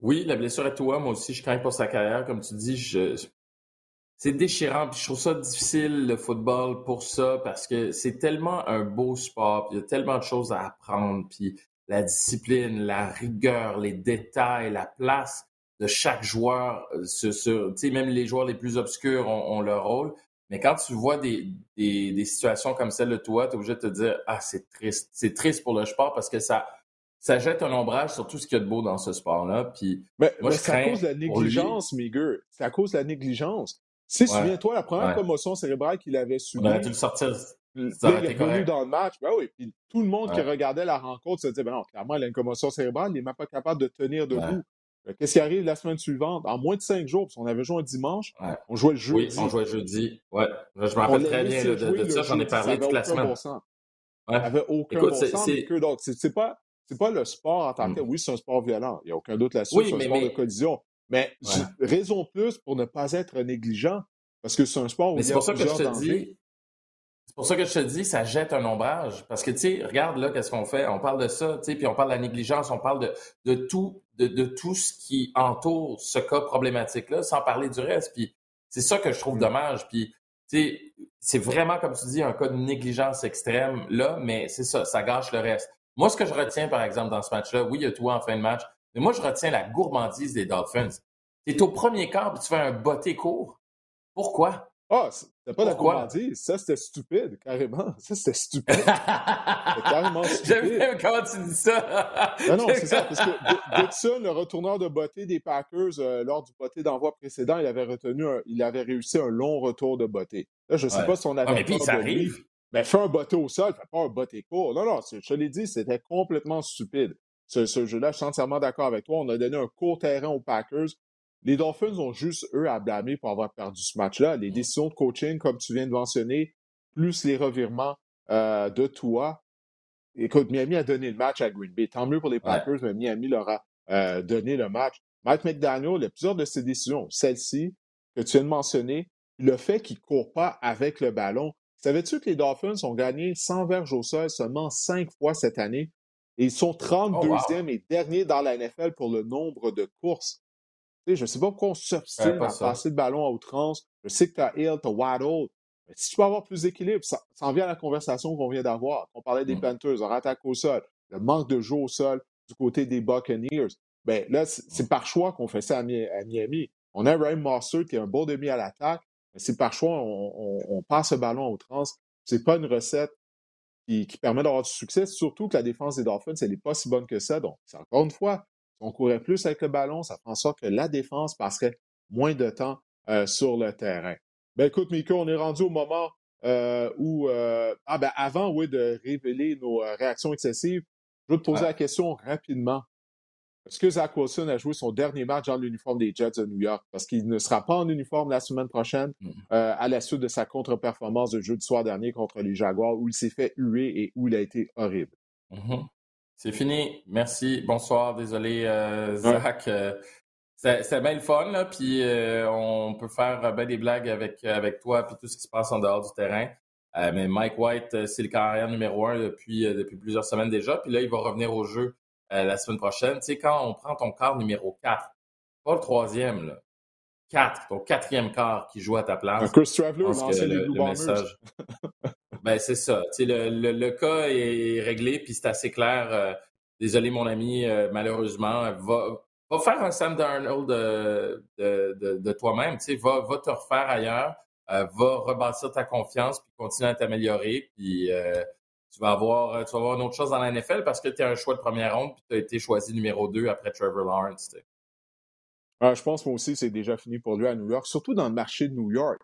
Oui, la blessure à toi, moi aussi, je crains pour sa carrière. Comme tu dis, c'est déchirant. Puis je trouve ça difficile, le football, pour ça, parce que c'est tellement un beau sport. il y a tellement de choses à apprendre. Puis la discipline, la rigueur, les détails, la place de chaque joueur. Euh, sur, même les joueurs les plus obscurs ont leur rôle. Mais quand tu vois des, des, des situations comme celle de toi, tu es obligé de te dire Ah, c'est triste. C'est triste pour le sport parce que ça, ça jette un ombrage sur tout ce qu'il y a de beau dans ce sport-là. Puis, mais, moi, c'est à cause de la négligence, Miguel. C'est à cause de la négligence. Si, souviens-toi, la première commotion cérébrale qu'il avait subie. On aurait dû le sortir. il est venu dans le match. Ben oui, puis tout le monde qui regardait la rencontre se disait ben non, clairement, il a une commotion cérébrale, il n'est même pas capable de tenir debout. Qu'est-ce qui arrive la semaine suivante? En moins de cinq jours, parce qu'on avait joué un dimanche, on jouait le jeudi. Oui, on jouait jeudi. Ouais. Je me rappelle très bien de, ça. J'en ai parlé toute la semaine. Bon. Ça n'avait aucun Écoute, bon sens. Donc, c'est pas, pas le sport en tant que tel. Mm. Oui, c'est un sport violent. Il n'y a aucun doute là-dessus. c'est un sport de collision. Mais raison plus pour ne pas être négligent. Parce que c'est un sport où il y a pour ça que je te dis, c'est pour ça que je te dis, ça jette un ombrage. Parce que, tu sais, regarde là, qu'est-ce qu'on fait? On parle de ça, tu sais, puis on parle de la négligence, on parle de, de tout, de, de, tout ce qui entoure ce cas problématique-là, sans parler du reste. Puis c'est ça que je trouve mm. dommage. Puis, tu sais, c'est vraiment, comme tu dis, un cas de négligence extrême, là, mais c'est ça, ça gâche le reste. Moi, ce que je retiens, par exemple, dans ce match-là, oui, il y a toi en fin de match, mais moi, je retiens la gourmandise des Dolphins. Tu es au premier quart, puis tu fais un botté court. Pourquoi? Ah, c'était pas Pourquoi? la Ça, c'était stupide, carrément. Ça, c'était stupide. c'était carrément stupide. J'aime comment tu dis ça. non, non, c'est ça. Parce que Dixon, le retourneur de beauté des Packers, euh, lors du beauté d'envoi précédent, il avait retenu, il avait réussi un long retour de beauté. Là, je sais pas si on avait. Ah, mais puis, ça arrive. Mais fais un beauté au sol, fais pas un beauté court. Non, non, je te l'ai dit, c'était complètement stupide. Ce, ce jeu-là, je suis entièrement d'accord avec toi. On a donné un court terrain aux Packers. Les Dolphins ont juste, eux, à blâmer pour avoir perdu ce match-là. Les décisions de coaching, comme tu viens de mentionner, plus les revirements euh, de toi. Écoute, Miami a donné le match à Green Bay. Tant mieux pour les Packers, mais Miami leur a euh, donné le match. Mike McDaniel, il y a plusieurs de ses décisions. Celle-ci, que tu viens de mentionner, le fait qu'il ne court pas avec le ballon. Savais-tu que les Dolphins ont gagné 100 verges au sol seulement cinq fois cette année? Et ils sont 32e et dernier dans la NFL pour le nombre de courses je ne sais pas pourquoi on s'obstine à passer le ballon à outrance. Je sais que tu as Hill, tu as Waddle. Mais si tu peux avoir plus d'équilibre, ça, en vient à la conversation qu'on vient d'avoir. On parlait des mmh. Panthers, on attaque au sol, le manque de jeu au sol du côté des Buccaneers. Ben là, c'est mmh. par choix qu'on fait ça à, Miami. On a Ryan Mossert qui est un beau demi à l'attaque, mais c'est par choix, on, passe le ballon à outrance. C'est pas une recette qui, qui permet d'avoir du succès, surtout que la défense des Dolphins, elle n'est pas si bonne que ça. Donc, c'est encore une fois, on courait plus avec le ballon, ça fait en sorte que la défense passerait moins de temps euh, sur le terrain. Ben écoute, Miko, on est rendu au moment euh, où euh, ah ben avant oui, de révéler nos réactions excessives, je veux te poser la question rapidement. est-ce que Zach Wilson a joué son dernier match dans l'uniforme des Jets de New York? Parce qu'il ne sera pas en uniforme la semaine prochaine mm. euh, à la suite de sa contre-performance de jeudi soir dernier contre les Jaguars où il s'est fait huer et où il a été horrible. Mm-hmm. C'est fini. Merci. Bonsoir. Désolé, euh, Zach. Euh, c'est bien le fun, là, puis on peut faire bien des blagues avec, avec toi puis tout ce qui se passe en dehors du terrain. mais Mike White, c'est le carrière numéro un depuis, depuis plusieurs semaines déjà. Puis là, il va revenir au jeu euh, la semaine prochaine. Tu sais, quand on prend ton quart numéro 4, pas le troisième, là, 4, ton quatrième quart qui joue à ta place. Chris Traveler, le, le message. ben, c'est ça. Le, le, le, cas est réglé, puis c'est assez clair. Euh, désolé, mon ami, euh, malheureusement, va, va faire un Sam Darnold de, de, de, de toi-même. Va, va te refaire ailleurs, va rebâtir ta confiance, puis continuer à t'améliorer, puis tu vas avoir, euh, tu vas avoir une autre chose dans la NFL parce que tu es un choix de première ronde puis tu as été choisi numéro 2 après Trevor Lawrence. Ah, je pense moi aussi c'est déjà fini pour lui à New York, surtout dans le marché de New York.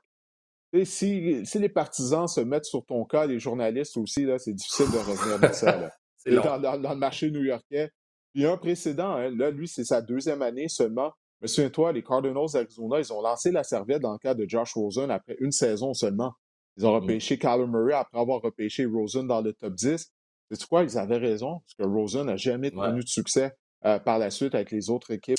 Si, si les partisans se mettent sur ton cas, les journalistes aussi, là, c'est difficile de revenir de ça. Là. dans, dans, le marché new-yorkais. Il y a un précédent, hein. là, lui, c'est sa deuxième année seulement. Mais souviens-toi, les Cardinals d'Arizona, ils ont lancé la serviette dans le cas de Josh Rosen après une saison seulement. Ils ont mm. repêché Kyler Murray après avoir repêché Rosen dans le top 10. C'est quoi? Ils avaient raison, parce que Rosen n'a jamais connu de succès euh, par la suite avec les autres équipes.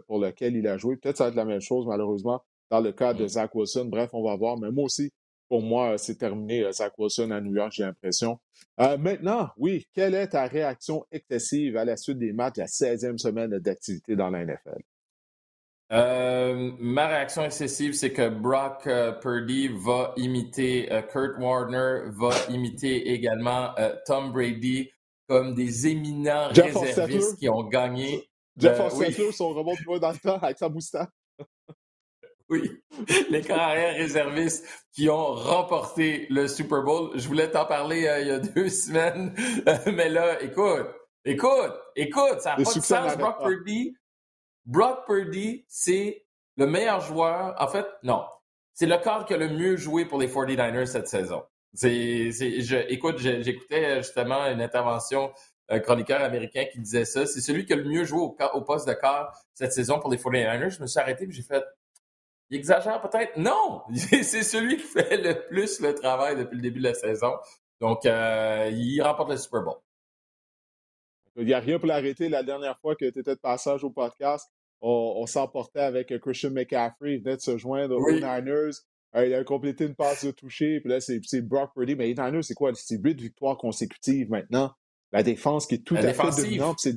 lequel il a joué. Peut-être ça va être la même chose, malheureusement, dans le cas de Zach Wilson. Bref, on va voir. Mais moi aussi, pour moi, c'est terminé, euh, Zach Wilson à New York, j'ai l'impression. Euh, maintenant, oui, quelle est ta réaction excessive à la suite des matchs de la 16e semaine d'activité dans la NFL? Euh, ma réaction excessive, c'est que Brock euh, Purdy va imiter euh, Kurt Warner, va imiter également Tom Brady comme des éminents réservistes qui ont gagné. Jeff Ostetler, son rebond de dans le temps avec sa moustache. oui, les carrières réservistes qui ont remporté le Super Bowl. Je voulais t'en parler il y a deux semaines, mais là, écoute, écoute, écoute, ça n'a pas de sens, Brock Purdy Brock Purdy, c'est le meilleur joueur. En fait, non. C'est le corps qui a le mieux joué pour les 49ers cette saison. C'est, je, écoute, j'écoutais justement une intervention un chroniqueur américain qui disait ça. C'est celui qui a le mieux joué au, poste de corps cette saison pour les 49ers. Je me suis arrêté et j'ai fait, il exagère peut-être? Non! c'est celui qui fait le plus le travail depuis le début de la saison. Donc, euh, il remporte le Super Bowl. Il n'y a rien pour l'arrêter. La dernière fois que tu étais de passage au podcast, on, s'emportait avec Christian McCaffrey. Il venait de se joindre aux Niners. Euh, il a complété une passe de toucher. Puis là, c'est Brock Purdy. Mais les Niners, c'est quoi? C'est huit victoires consécutives maintenant. La défense qui est tout à fait dominante. C'est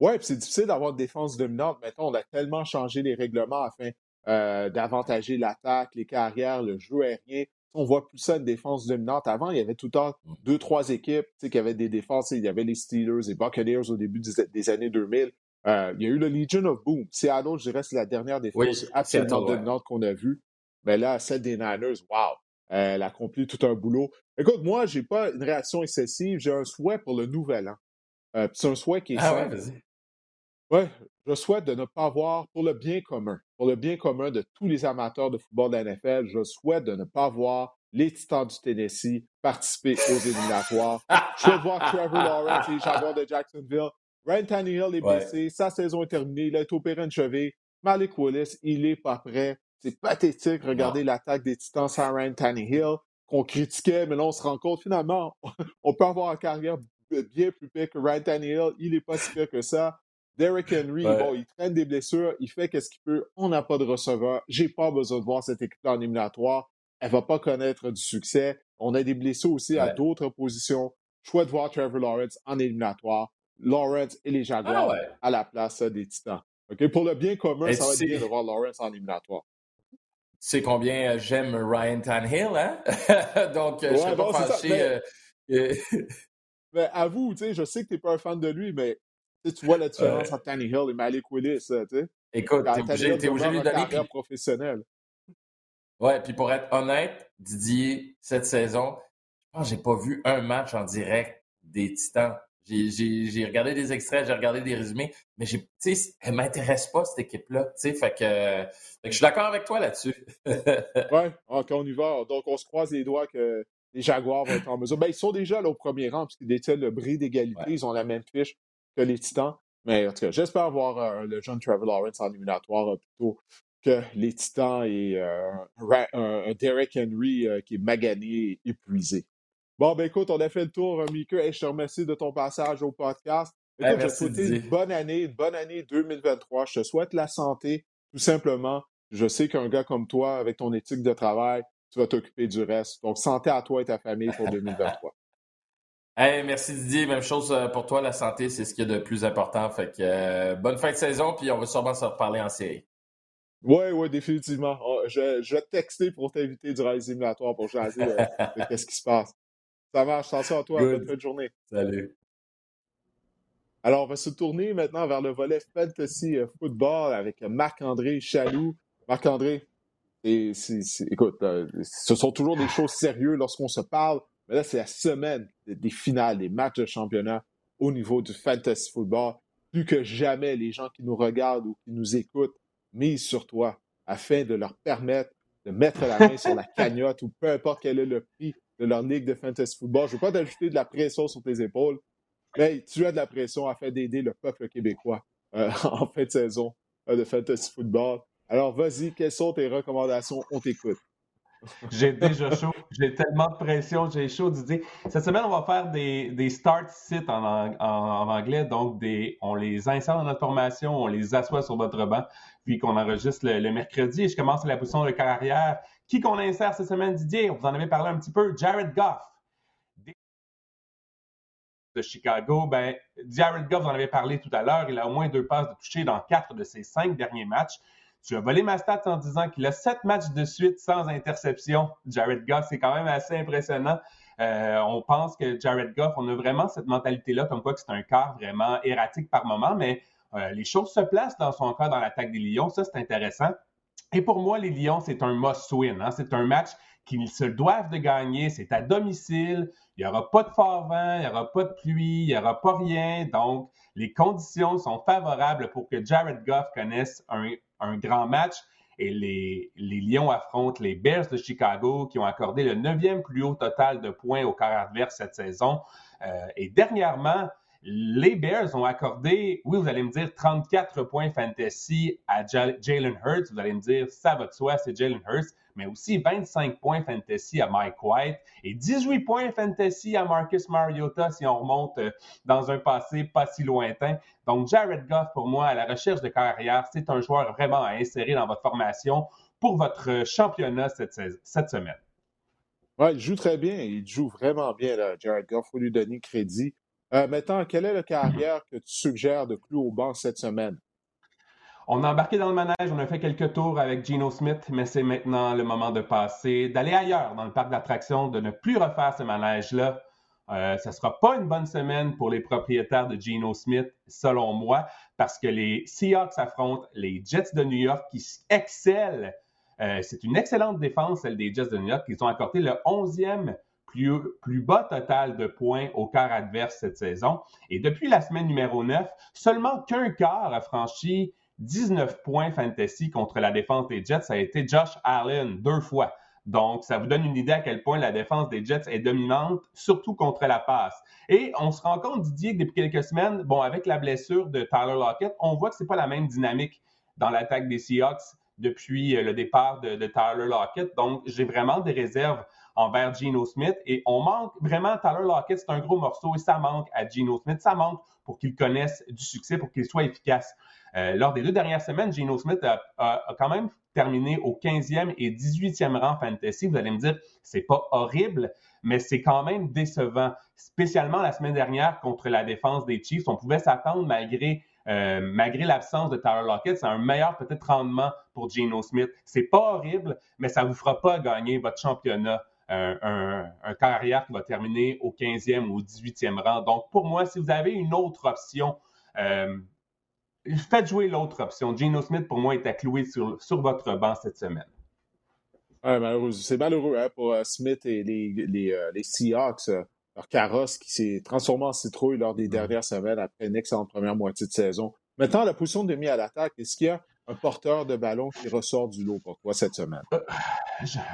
ouais, c'est difficile d'avoir une défense dominante. Maintenant, on a tellement changé les règlements afin euh, d'avantager l'attaque, les carrières, le jeu aérien on voit plus ça une défense dominante. Avant, il y avait tout le temps mm. deux, trois équipes qui avaient des défenses. Il y avait les Steelers, les Buccaneers au début des, années 2000. Euh, il y a eu le Legion of Boom. Seattle, je dirais, c'est la dernière défense absolument dominante qu'on a vue. Mais là, celle des Niners, wow! Elle a accompli tout un boulot. Écoute, moi, j'ai pas une réaction excessive. J'ai un souhait pour le nouvel an. Euh, c'est un souhait qui est ah Ouais, je souhaite de ne pas voir, pour le bien commun, pour le bien commun de tous les amateurs de football de la NFL, je souhaite de ne pas voir les Titans du Tennessee participer aux éliminatoires. je souhaite voir Trevor Lawrence et les Jaguars de Jacksonville. Ryan Tannehill est blessé, sa saison est terminée, il a été opéré une cheville. Malik Willis, il n'est pas prêt. C'est pathétique, regardez l'attaque des Titans sans Ryan Tannehill, qu'on critiquait, mais là, on se rend compte, finalement, on peut avoir une carrière bien plus pire que Ryan Tannehill. Il n'est pas si pire que ça. Derrick Henry, bon, il traîne des blessures, il fait qu'est-ce qu'il peut. On n'a pas de receveur. J'ai pas besoin de voir cette équipe en éliminatoire. Elle va pas connaître du succès. On a des blessures aussi à d'autres positions. Choix de voir Trevor Lawrence en éliminatoire. Lawrence et les Jaguars ah à la place des Titans. Pour le bien commun, ça va être bien de voir Lawrence en éliminatoire. C'est combien euh, j'aime Ryan Tannehill, hein? Donc, euh, je suis pas fâché. Mais, euh, mais avoue, tu sais, je sais que tu n'es pas un fan de lui, mais tu vois la différence entre Tannehill et Malik Willis. Tu Écoute, t'es obligé, es obligé de lui donner. Puis... professionnel. Ouais, puis pour être honnête, Didier, cette saison, je pense que j'ai pas vu un match en direct des Titans. J'ai regardé des extraits, j'ai regardé des résumés, mais j'ai, elle m'intéresse pas, cette équipe-là. Fait que, fait que je suis d'accord avec toi là-dessus. oui, OK, on y va. Donc, on se croise les doigts que les Jaguars vont être en mesure. Ben, ils sont déjà là, au premier rang, puisqu'ils détiennent le bris d'égalité. Ils ont la même fiche que les Titans. Mais en tout cas, j'espère voir euh, le John Trevor Lawrence en éliminatoire euh, plutôt que les Titans et euh, un, Derek Henry qui est magané et épuisé. Bon, ben écoute, on a fait le tour, Mika. et je te remercie de ton passage au podcast. Écoute, je te souhaite une bonne année, une bonne année 2023. Je te souhaite la santé, tout simplement. Je sais qu'un gars comme toi, avec ton éthique de travail, tu vas t'occuper du reste. Donc, santé à toi et ta famille pour 2023. Hey, merci Didier. Même chose euh, pour toi, la santé, c'est ce qui est de plus important. Fait que euh, bonne fin de saison, puis on va sûrement se reparler en série. Oui, oui, définitivement. Oh, je, je, vais te texter pour t'inviter durant les éliminatoires pour jaser de, qu'est-ce qui se passe. Ça marche. Attention à toi. Bonne journée. Salut. Alors, on va se tourner maintenant vers le volet Fantasy euh, Football avec Marc-André Chaloux. Marc-André, écoute, ce sont toujours des choses sérieuses lorsqu'on se parle. Mais là, c'est la semaine des finales, des matchs de championnat au niveau du fantasy football. Plus que jamais, les gens qui nous regardent ou qui nous écoutent misent sur toi afin de leur permettre de mettre la main sur la cagnotte ou peu importe quel est le prix de leur ligue de fantasy football. Je ne veux pas t'ajouter de la pression sur tes épaules, mais tu as de la pression afin d'aider le peuple québécois euh, en fin de saison euh, de fantasy football. Alors, vas-y, quelles sont tes recommandations? On t'écoute. J'ai déjà chaud. J'ai tellement de pression. J'ai chaud Didier. Cette semaine, on va faire des, des start sites en, anglais. Donc, on les insère dans notre formation, on les assoit sur votre banc, puis qu'on enregistre le, mercredi. Et je commence à la position de carrière. Qui qu'on insère cette semaine, Didier? Vous en avez parlé un petit peu. Jared Goff. De Chicago, ben, Jared Goff, vous en avez parlé tout à l'heure. Il a au moins deux passes de toucher dans quatre de ses cinq derniers matchs. Tu as volé ma stat en disant qu'il a sept matchs de suite sans interception. Jared Goff, c'est quand même assez impressionnant. Euh, on pense que Jared Goff, on a vraiment cette mentalité-là, comme quoi que c'est un quart vraiment erratique par moment, mais euh, les choses se placent dans son cas dans l'attaque des Lions. Ça, c'est intéressant. Et pour moi, les Lions, c'est un must-win. Hein. C'est un match qu'ils se doivent de gagner. C'est à domicile. Il n'y aura pas de fort vent, il n'y aura pas de pluie, il n'y aura pas rien. Donc, les conditions sont favorables pour que Jared Goff connaisse un, un grand match. Et les, les, Lions affrontent les Bears de Chicago qui ont accordé le neuvième plus haut total de points au quart adverse cette saison. Euh, et dernièrement, les Bears ont accordé, oui, vous allez me dire 34 points fantasy à Jalen Hurts. Vous allez me dire, ça va de soi, c'est Jalen Hurts mais aussi 25 points fantasy à Mike White et 18 points fantasy à Marcus Mariota si on remonte euh, dans un passé pas si lointain. Donc, Jared Goff, pour moi, à la recherche de carrière, c'est un joueur vraiment à insérer dans votre formation pour votre championnat cette, semaine. Il joue très bien. Il joue vraiment bien, Jared Goff. Il faut lui donner crédit. Euh, maintenant, quelle est la carrière que tu suggères de plus au banc cette semaine? On a embarqué dans le manège, on a fait quelques tours avec Geno Smith, mais c'est maintenant le moment de passer, d'aller ailleurs dans le parc d'attractions, de ne plus refaire ce manège-là. Euh, ce ne sera pas une bonne semaine pour les propriétaires de Geno Smith, selon moi, parce que les Seahawks affrontent les Jets de New York qui excellent. Euh, c'est une excellente défense, celle des Jets de New York. Ils ont accordé le 11e plus, bas total de points au quart adverse cette saison. Et depuis la semaine numéro 9, seulement qu'un quart a franchi 19 points fantasy contre la défense des Jets, ça a été Josh Allen deux fois. Donc, ça vous donne une idée à quel point la défense des Jets est dominante, surtout contre la passe. Et on se rend compte, Didier, que depuis quelques semaines, bon, avec la blessure de Tyler Lockett, on voit que c'est pas la même dynamique dans l'attaque des Seahawks depuis euh, le départ de, Tyler Lockett. Donc, j'ai vraiment des réserves envers Geno Smith. Et on manque vraiment, Tyler Lockett, c'est un gros morceau et ça manque à Geno Smith. Ça manque pour qu'il connaisse du succès, pour qu'il soit efficace. Euh, lors des deux dernières semaines, Geno Smith a, quand même terminé au 15e et 18e rang fantasy. Vous allez me dire, c'est pas horrible, mais c'est quand même décevant. Spécialement la semaine dernière contre la défense des Chiefs, on pouvait s'attendre malgré euh, l'absence de Tyler Lockett, c'est un meilleur peut-être rendement pour Geno Smith. C'est pas horrible, mais ça vous fera pas gagner votre championnat. Un, un, carrière qui va terminer au 15e ou au 18e rang. Donc, pour moi, si vous avez une autre option faites jouer l'autre option. Geno Smith, pour moi, est à clouer sur, sur votre banc cette semaine. c'est malheureux hein, pour Smith et les, les, les Seahawks leur carrosse qui s'est transformé en citrouille lors des dernières semaines après une excellente première moitié de saison. Maintenant, la position de demi à l'attaque, est-ce qu'il y a un porteur de ballon qui ressort du lot pour toi cette semaine? Euh,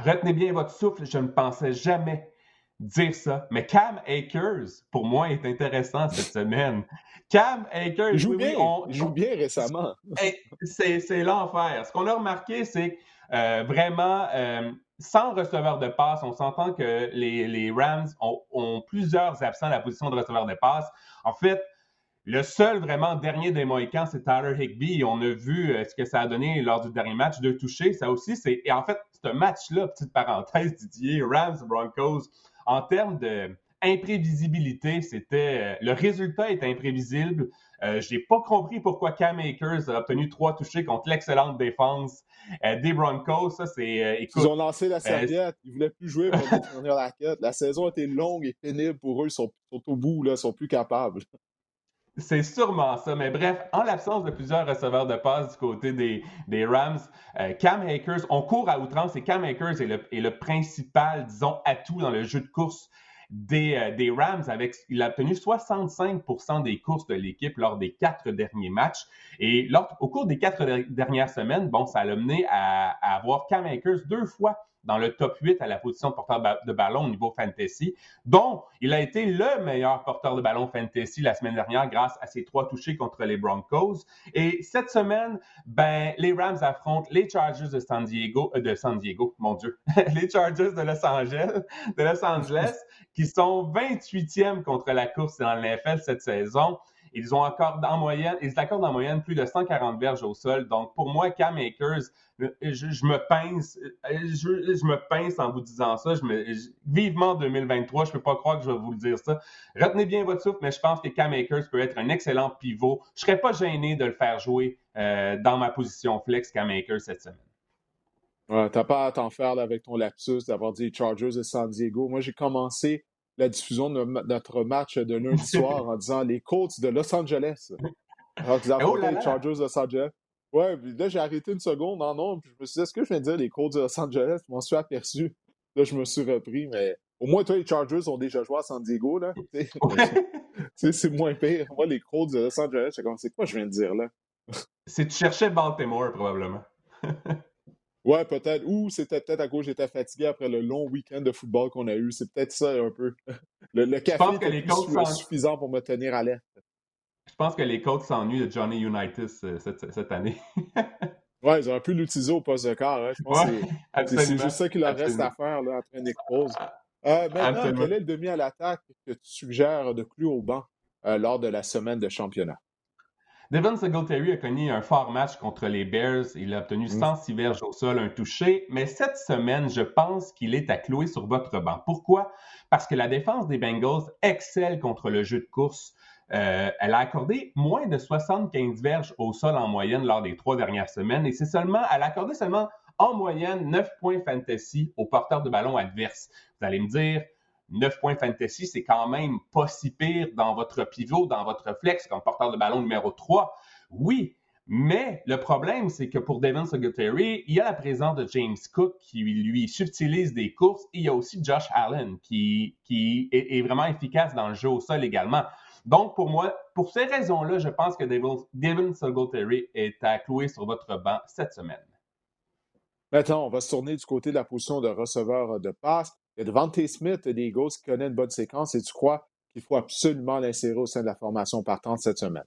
retenez bien votre souffle, je ne pensais jamais dire ça. Mais Cam Akers, pour moi, est intéressant cette semaine. Cam Akers, il joue, bien, il joue bien récemment. c'est l'enfer. Ce qu'on a remarqué, c'est euh, vraiment, euh, sans receveur de passe, on s'entend que les, Rams ont, plusieurs absents à la position de receveur de passe. En fait, le seul vraiment dernier des Mohicans, c'est Tyler Higby. On a vu euh, ce que ça a donné lors du dernier match, de toucher. Ça aussi, c'est. Et en fait, ce match-là, petite parenthèse, Didier, Rams Broncos, en termes d'imprévisibilité, c'était. Le résultat est imprévisible. Euh, je n'ai pas compris pourquoi Cam Akers a obtenu trois touchés contre l'excellente défense euh, des Broncos. Ça, c'est, euh, Ils ont lancé la serviette. Ils ne voulaient plus jouer pour la quête. La saison a été longue et pénible pour eux. Ils sont, au bout, là, ils sont plus capables. C'est sûrement ça. Mais bref, en l'absence de plusieurs receveurs de passe du côté des, Rams, Cam Akers, on court à outrance et Cam Akers est le, principal, disons, atout dans le jeu de course euh, des, Rams. Avec, il a obtenu 65% des courses de l'équipe lors des quatre derniers matchs. Et au cours des quatre dernières semaines, bon, ça l'a mené à, à avoir Cam Akers deux fois dans le top 8 à la position de porteur de ballon au niveau fantasy, dont il a été le meilleur porteur de ballon fantasy la semaine dernière grâce à ses trois touchés contre les Broncos. Et cette semaine, ben, les Rams affrontent les Chargers de San Diego, euh, mon Dieu, les Chargers de Los Angeles, de Los Angeles, qui sont 28e contre la course dans l'NFL cette saison. Ils ont en moyenne, ils accordent en moyenne plus de 140 verges au sol. Donc, pour moi, Cam Akers, je, me pince, je, me pince en vous disant ça. Vivement 2023, je ne peux pas croire que je vais vous le dire ça. Retenez bien votre souffle, mais je pense que Cam Akers peut être un excellent pivot. Je ne serais pas gêné de le faire jouer euh, dans ma position flex Cam Akers cette semaine. Ouais, t'as pas à t'en faire avec ton lapsus d'avoir dit Chargers de San Diego. Moi, j'ai commencé la diffusion de notre match de lundi soir en disant les Colts de Los Angeles. Alors qu'ils oh les Chargers de Los Angeles. Ouais, puis là, j'ai arrêté une seconde en non, puis je me suis dit, est-ce que je viens de dire les Colts de Los Angeles? Je m'en suis aperçu. Là, je me suis repris, mais au moins, toi, les Chargers ont déjà joué à San Diego, là. c'est moins pire. Moi, les Colts de Los Angeles, c'est quoi je viens de dire, là? c'est tu cherchais Baltimore, probablement. Ouais, peut-être. Ou c'était peut-être à cause que j'étais fatigué après le long week-end de football qu'on a eu. C'est peut-être ça un peu. Le, café était suffisant pour me tenir à l'aise. Je pense que les coachs s'ennuient de Johnny Unitas euh, cette, année. ouais, ils auraient pu l'utiliser au poste de quart. Hein. Je pense que c'est juste ça qu'il leur reste à faire là, après Nick Pose. Euh, maintenant, quel est le demi à l'attaque que tu suggères de plus au banc euh, lors de la semaine de championnat? Devin Singletary a connu un fort match contre les Bears. Il a obtenu 106 mm. verges au sol, un touché. Mais cette semaine, je pense qu'il est à clouer sur votre banc. Pourquoi? Parce que la défense des Bengals excelle contre le jeu de course. Euh, elle a accordé moins de 75 verges au sol en moyenne lors des trois dernières semaines. Et c'est seulement, elle a accordé seulement en moyenne 9 points fantasy aux porteurs de ballon adverses. Vous allez me dire, 9 points fantasy, c'est quand même pas si pire dans votre pivot, dans votre flex comme porteur de ballon numéro 3. Oui, mais le problème, c'est que pour Devin Singletary, il y a la présence de James Cook qui lui subtilise des courses et il y a aussi Josh Allen qui, est, vraiment efficace dans le jeu au sol également. Donc, pour moi, pour ces raisons-là, je pense que Devin, Devin Singletary est à clouer sur votre banc cette semaine. Maintenant, on va se tourner du côté de la position de receveur de passe. Il Smith des Eagles qui connaît une bonne séquence et tu crois qu'il faut absolument l'insérer au sein de la formation partante cette semaine?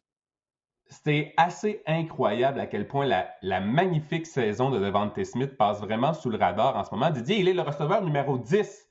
C'est assez incroyable à quel point la, magnifique saison de Devante Smith passe vraiment sous le radar en ce moment. Didier, il est le receveur numéro 10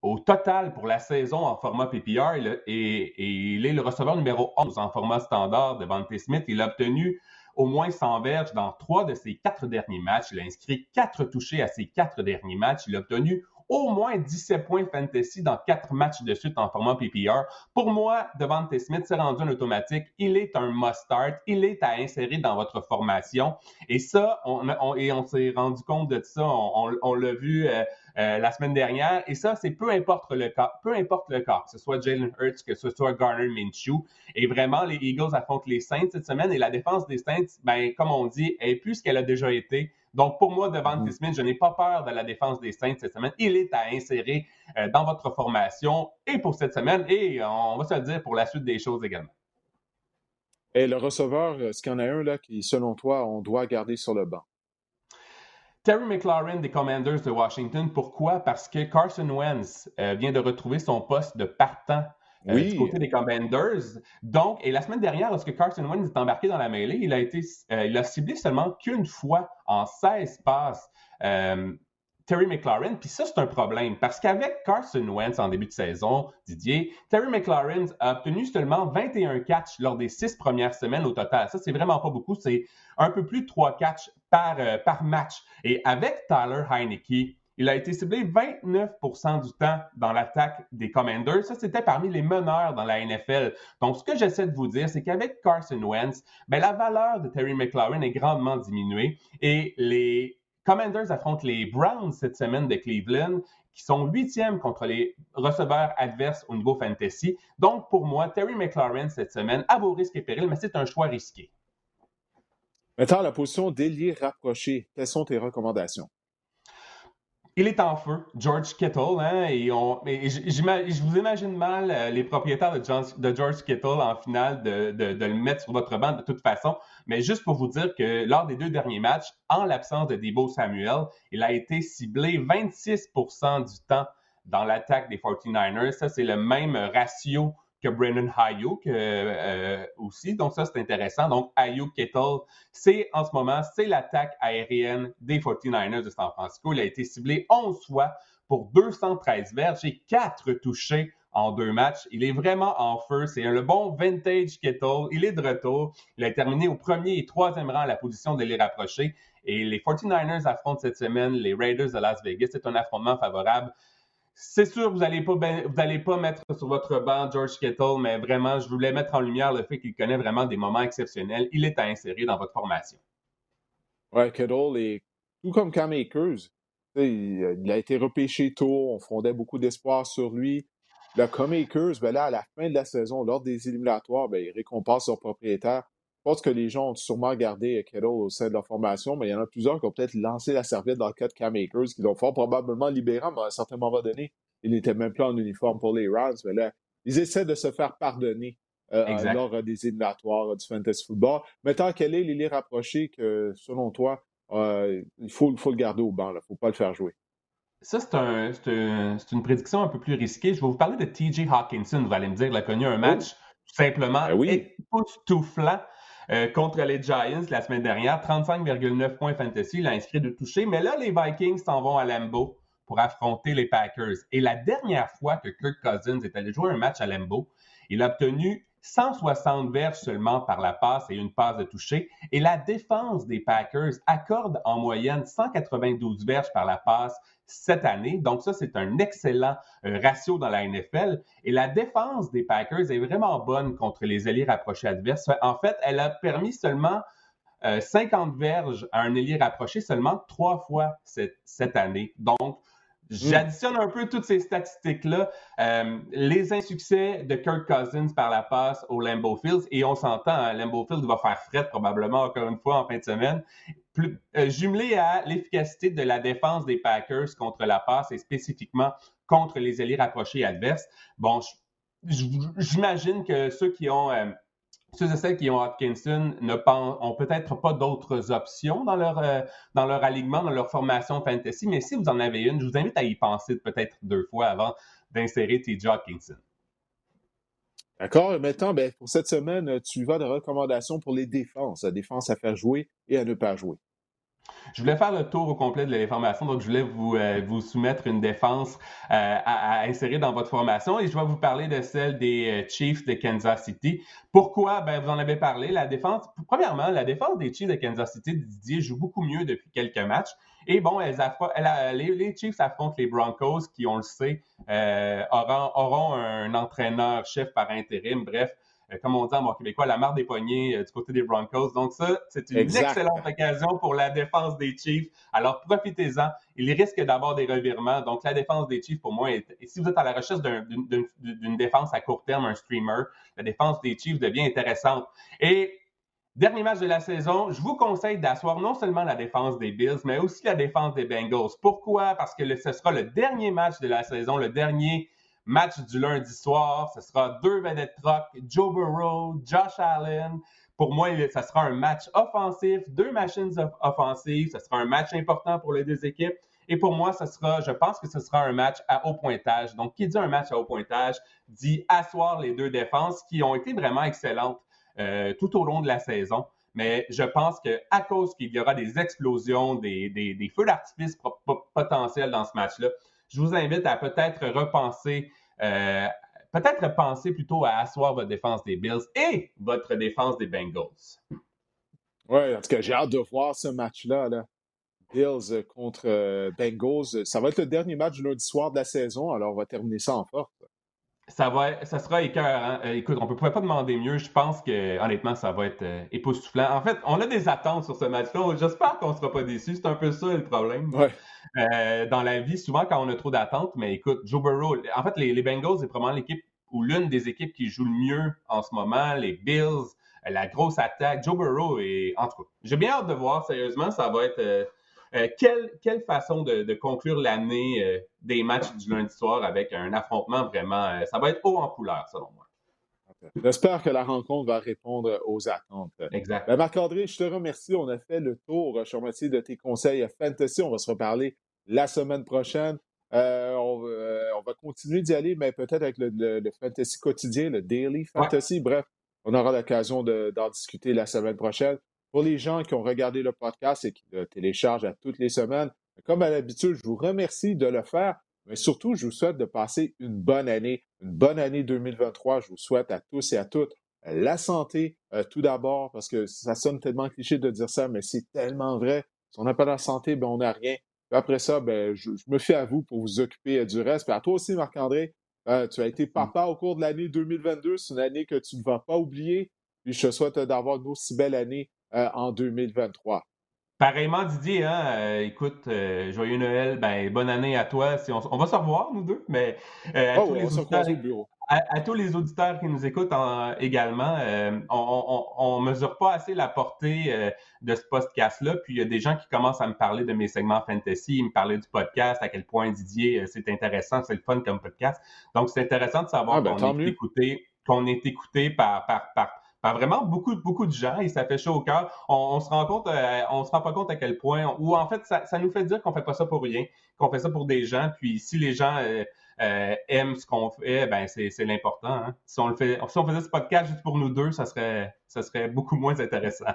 au total pour la saison en format PPR et, il est le receveur numéro 11 en format standard de Devante Smith. Il a obtenu au moins 100 verges dans trois de ses quatre derniers matchs. Il a inscrit quatre touchés à ses quatre derniers matchs. Il a obtenu au moins 17 points fantasy dans quatre matchs de suite en format PPR. Pour moi, Devante Smith s'est rendu un automatique. Il est un must-start. Il est à insérer dans votre formation. Et ça, on, et on s'est rendu compte de ça. On, l'a vu euh, euh, la semaine dernière. Et ça, c'est peu importe le cas, peu importe le cas, que ce soit Jalen Hurts, que ce soit Garner Minshew. Et vraiment, les Eagles affrontent les Saints cette semaine. Et la défense des Saints, ben, comme on dit, est plus qu'elle a déjà été. Donc, pour moi, devant mm-hmm. Smith, je n'ai pas peur de la défense des Saints cette semaine. Il est à insérer euh, dans votre formation et pour cette semaine et on va se le dire pour la suite des choses également. Et le receveur, est-ce qu'il y en a un là qui, selon toi, on doit garder sur le banc? Terry McLaurin des Commanders de Washington. Pourquoi? Parce que Carson Wentz euh, vient de retrouver son poste de partant euh, du côté des Commanders. Donc, et la semaine dernière, lorsque Carson Wentz est embarqué dans la mêlée, il a été, euh, il a ciblé seulement qu'une fois en 16 passes. Terry McLaurin. Puis ça, c'est un problème parce qu'avec Carson Wentz en début de saison, Didier, Terry McLaurin a obtenu seulement 21 catchs lors des six premières semaines au total. Ça, c'est vraiment pas beaucoup. C'est un peu plus de trois catchs par, euh, par match. Et avec Tyler Heineke, il a été ciblé 29% du temps dans l'attaque des Commanders. Ça, c'était parmi les meneurs dans la NFL. Donc, ce que j'essaie de vous dire, c'est qu'avec Carson Wentz, ben, la valeur de Terry McLaurin est grandement diminuée et les Commanders affrontent les Browns cette semaine de Cleveland, qui sont huitièmes contre les receveurs adverses au niveau fantasy. Donc, pour moi, Terry McLaurin cette semaine, à vos risques et périls, mais c'est un choix risqué. Maintenant, la position d'ailier rapproché, quelles sont tes recommandations? Il est en feu, George Kittle, hein, et, on, je vous imagine mal euh, les propriétaires de, George Kittle en finale de, le mettre sur votre banc de toute façon. Mais juste pour vous dire que lors des deux derniers matchs, en l'absence de Debo Samuel, il a été ciblé 26% du temps dans l'attaque des 49ers. Ça, c'est le même ratio que Brennan Hayuk euh, aussi. Donc ça, c'est intéressant. Donc Hayuk Kettle, c'est en ce moment, c'est l'attaque aérienne des 49ers de San Francisco. Il a été ciblé 11 fois pour 213 verges et 4 touchés en deux matchs. Il est vraiment en feu. C'est le bon vintage Kettle. Il est de retour. Il a terminé au premier et troisième rang à la position de les rapprocher. Et les 49ers affrontent cette semaine les Raiders de Las Vegas. C'est un affrontement favorable c'est sûr, vous n'allez pas, vous pas mettre sur votre banc George Kittle, mais vraiment, je voulais mettre en lumière le fait qu'il connaît vraiment des moments exceptionnels. Il est à insérer dans votre formation. Ouais, Kittle est tout comme Cam Akers. Il a été repêché tôt, on fondait beaucoup d'espoir sur lui. Le Cam Akers, ben à la fin de la saison, lors des éliminatoires, ben, il récompense son propriétaire. Je pense que les gens ont sûrement gardé Kittle au sein de leur formation, mais il y en a plusieurs qui ont peut-être lancé la serviette dans le cas de Cam Akers, qui l'ont fort probablement libéré, mais à un certain moment donné, il n'était même plus en uniforme pour les Rams. Mais là, ils essaient de se faire pardonner euh, lors des éliminatoires du fantasy football. Maintenant, quel est l'île rapproché que, selon toi, euh, il faut, faut, le garder au banc, il ne faut pas le faire jouer? Ça, c'est un, une prédiction un peu plus risquée. Je vais vous parler de TJ Hawkinson. Vous allez me dire, il a connu un match oh. tout simplement ben oui. époustouflant. Euh, contre les Giants la semaine dernière. 35,9 points fantasy. Il a inscrit de toucher. Mais là, les Vikings s'en vont à Lambeau pour affronter les Packers. Et la dernière fois que Kirk Cousins est allé jouer un match à Lambeau, il a obtenu 160 verges seulement par la passe et une passe de toucher. Et la défense des Packers accorde en moyenne 192 verges par la passe cette année. Donc ça, c'est un excellent euh, ratio dans la NFL. Et la défense des Packers est vraiment bonne contre les alliés rapprochés adverses. En fait, elle a permis seulement 50 euh, verges à un ailier rapproché seulement trois fois cette, cette année. Donc. J'additionne un peu toutes ces statistiques-là. Euh, les insuccès de Kirk Cousins par la passe au Lambeau Fields, et on s'entend, hein, Lambeau Fields va faire fret probablement encore une fois en fin de semaine. Plus, euh, jumelé à l'efficacité de la défense des Packers contre la passe et spécifiquement contre les alliés rapprochés adverses. Bon, j'imagine que ceux qui ont euh, ceux et celles qui ont Hopkinson ne ont peut-être pas d'autres options dans leur, euh, dans leur alignement, dans leur formation fantasy, mais si vous en avez une, je vous invite à y penser peut-être deux fois avant d'insérer TJ Hopkinson. D'accord. Maintenant, pour cette semaine, tu vas de recommandations pour les défenses, la défense à faire jouer et à ne pas jouer. Je voulais faire le tour au complet de l'information, donc je voulais vous, euh, vous soumettre une défense euh, à, insérer dans votre formation et je vais vous parler de celle des euh, Chiefs de Kansas City. Pourquoi? Ben, vous en avez parlé. La défense, premièrement, la défense des Chiefs de Kansas City, Didier, joue beaucoup mieux depuis quelques matchs. Et bon, elles les, les, Chiefs affrontent les Broncos qui, on le sait, auront, auront un entraîneur-chef par intérim. Bref, comme on dit en bon québécois, la marre des poignets du côté des Broncos. Donc ça, c'est une excellente occasion pour la défense des Chiefs. Alors profitez-en. Il risque d'avoir des revirements. Donc la défense des Chiefs, pour moi, est, et si vous êtes à la recherche d'une défense à court terme, un streamer, la défense des Chiefs devient intéressante. Et Dernier match de la saison, je vous conseille d'asseoir non seulement la défense des Bills, mais aussi la défense des Bengals. Pourquoi? Parce que ce sera le dernier match de la saison, le dernier match du lundi soir. Ce sera deux vedettes rock, Joe Burrow, Josh Allen. Pour moi, ce sera un match offensif, deux machines offensives. Ce sera un match important pour les deux équipes. Et pour moi, ce sera, je pense que ce sera un match à haut pointage. Donc, qui dit un match à haut pointage dit asseoir les deux défenses qui ont été vraiment excellentes euh, tout au long de la saison. Mais je pense qu'à cause qu'il y aura des explosions, des, feux d'artifice potentiels dans ce match-là, je vous invite à peut-être repenser, peut-être penser plutôt à asseoir votre défense des Bills et votre défense des Bengals. Oui, en tout cas, j'ai hâte de voir ce match-là. Bills contre euh, Bengals. Ça va être le dernier match du lundi soir de la saison, alors on va terminer ça en force ça va, ça sera écœurant. Euh, écoute, on ne peut pas demander mieux. Je pense que, honnêtement, ça va être euh, époustouflant. En fait, on a des attentes sur ce match-là. J'espère qu'on ne sera pas déçus. C'est un peu ça le problème. Euh, dans la vie, souvent, quand on a trop d'attentes, mais écoute, Joe Burrow, en fait, les, Bengals, c'est probablement l'équipe ou l'une des équipes qui joue le mieux en ce moment. Les Bills, la grosse attaque. Joe Burrow et en tout cas, j'ai bien hâte de voir. Sérieusement, ça va être euh, quelle, façon de, conclure l'année euh, des matchs du lundi soir avec un affrontement vraiment. Euh, ça va être haut en couleur, selon moi. J'espère que la rencontre va répondre aux attentes. Exact. Ben, Marc-André, je te remercie. On a fait le tour, je remercie de tes conseils fantasy. On va se reparler la semaine prochaine. on, va continuer d'y aller, mais peut-être avec le, fantasy quotidien, le daily fantasy. Bref, on aura l'occasion d'en discuter la semaine prochaine. Pour les gens qui ont regardé le podcast et qui le téléchargent à toutes les semaines, comme à l'habitude, je vous remercie de le faire, mais surtout, je vous souhaite de passer une bonne année, une bonne année 2023. Je vous souhaite à tous et à toutes la santé, euh, tout d'abord, parce que ça sonne tellement cliché de dire ça, mais c'est tellement vrai. Si on n'a pas la santé, ben, on n'a rien. après ça, ben, je, me fie à vous pour vous occuper euh, du reste. Puis à toi aussi, Marc-André, euh, tu as été papa au cours de l'année 2022. C'est une année que tu ne vas pas oublier. Puis je te souhaite d'avoir une aussi belle année euh, en 2023. Pareillement, Didier, hein, euh, écoute, euh, joyeux Noël, ben, bonne année à toi. Si on, va se revoir, nous deux, mais à, tous les auditeurs, à, tous les auditeurs qui nous écoutent également, on ne mesure pas assez la portée de ce podcast-là. Puis il y a des gens qui commencent à me parler de mes segments fantasy, me parler du podcast, à quel point Didier, c'est intéressant, c'est le fun comme podcast. Donc, c'est intéressant de savoir ah, ben, qu'on est, écouté, qu'on est écouté par, par, par vraiment beaucoup, beaucoup de gens et ça fait chaud au cœur. On, se rend compte, euh, on se rend pas compte à quel point, ou en fait, ça, nous fait dire qu'on fait pas ça pour rien, qu'on fait ça pour des gens. Puis si les gens euh, euh, aiment ce qu'on fait, ben c'est, l'important. Hein. Si on si on faisait ce podcast juste pour nous deux, ça serait, ça serait beaucoup moins intéressant.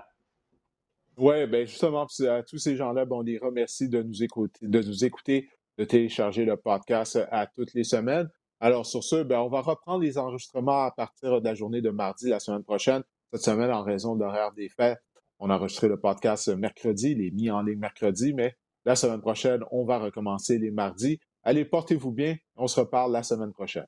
Oui, ben justement, à tous ces gens-là, ben, on les remercie de nous écouter, de nous écouter, de télécharger le podcast à toutes les semaines. Alors, sur ce, ben, on va reprendre les enregistrements à partir de la journée de mardi la semaine prochaine. Cette semaine, en raison de l'horaire des fêtes, on a enregistré le podcast mercredi, il est mis en ligne mercredi, mais la semaine prochaine, on va recommencer les mardis. Allez, portez-vous bien. On se reparle la semaine prochaine.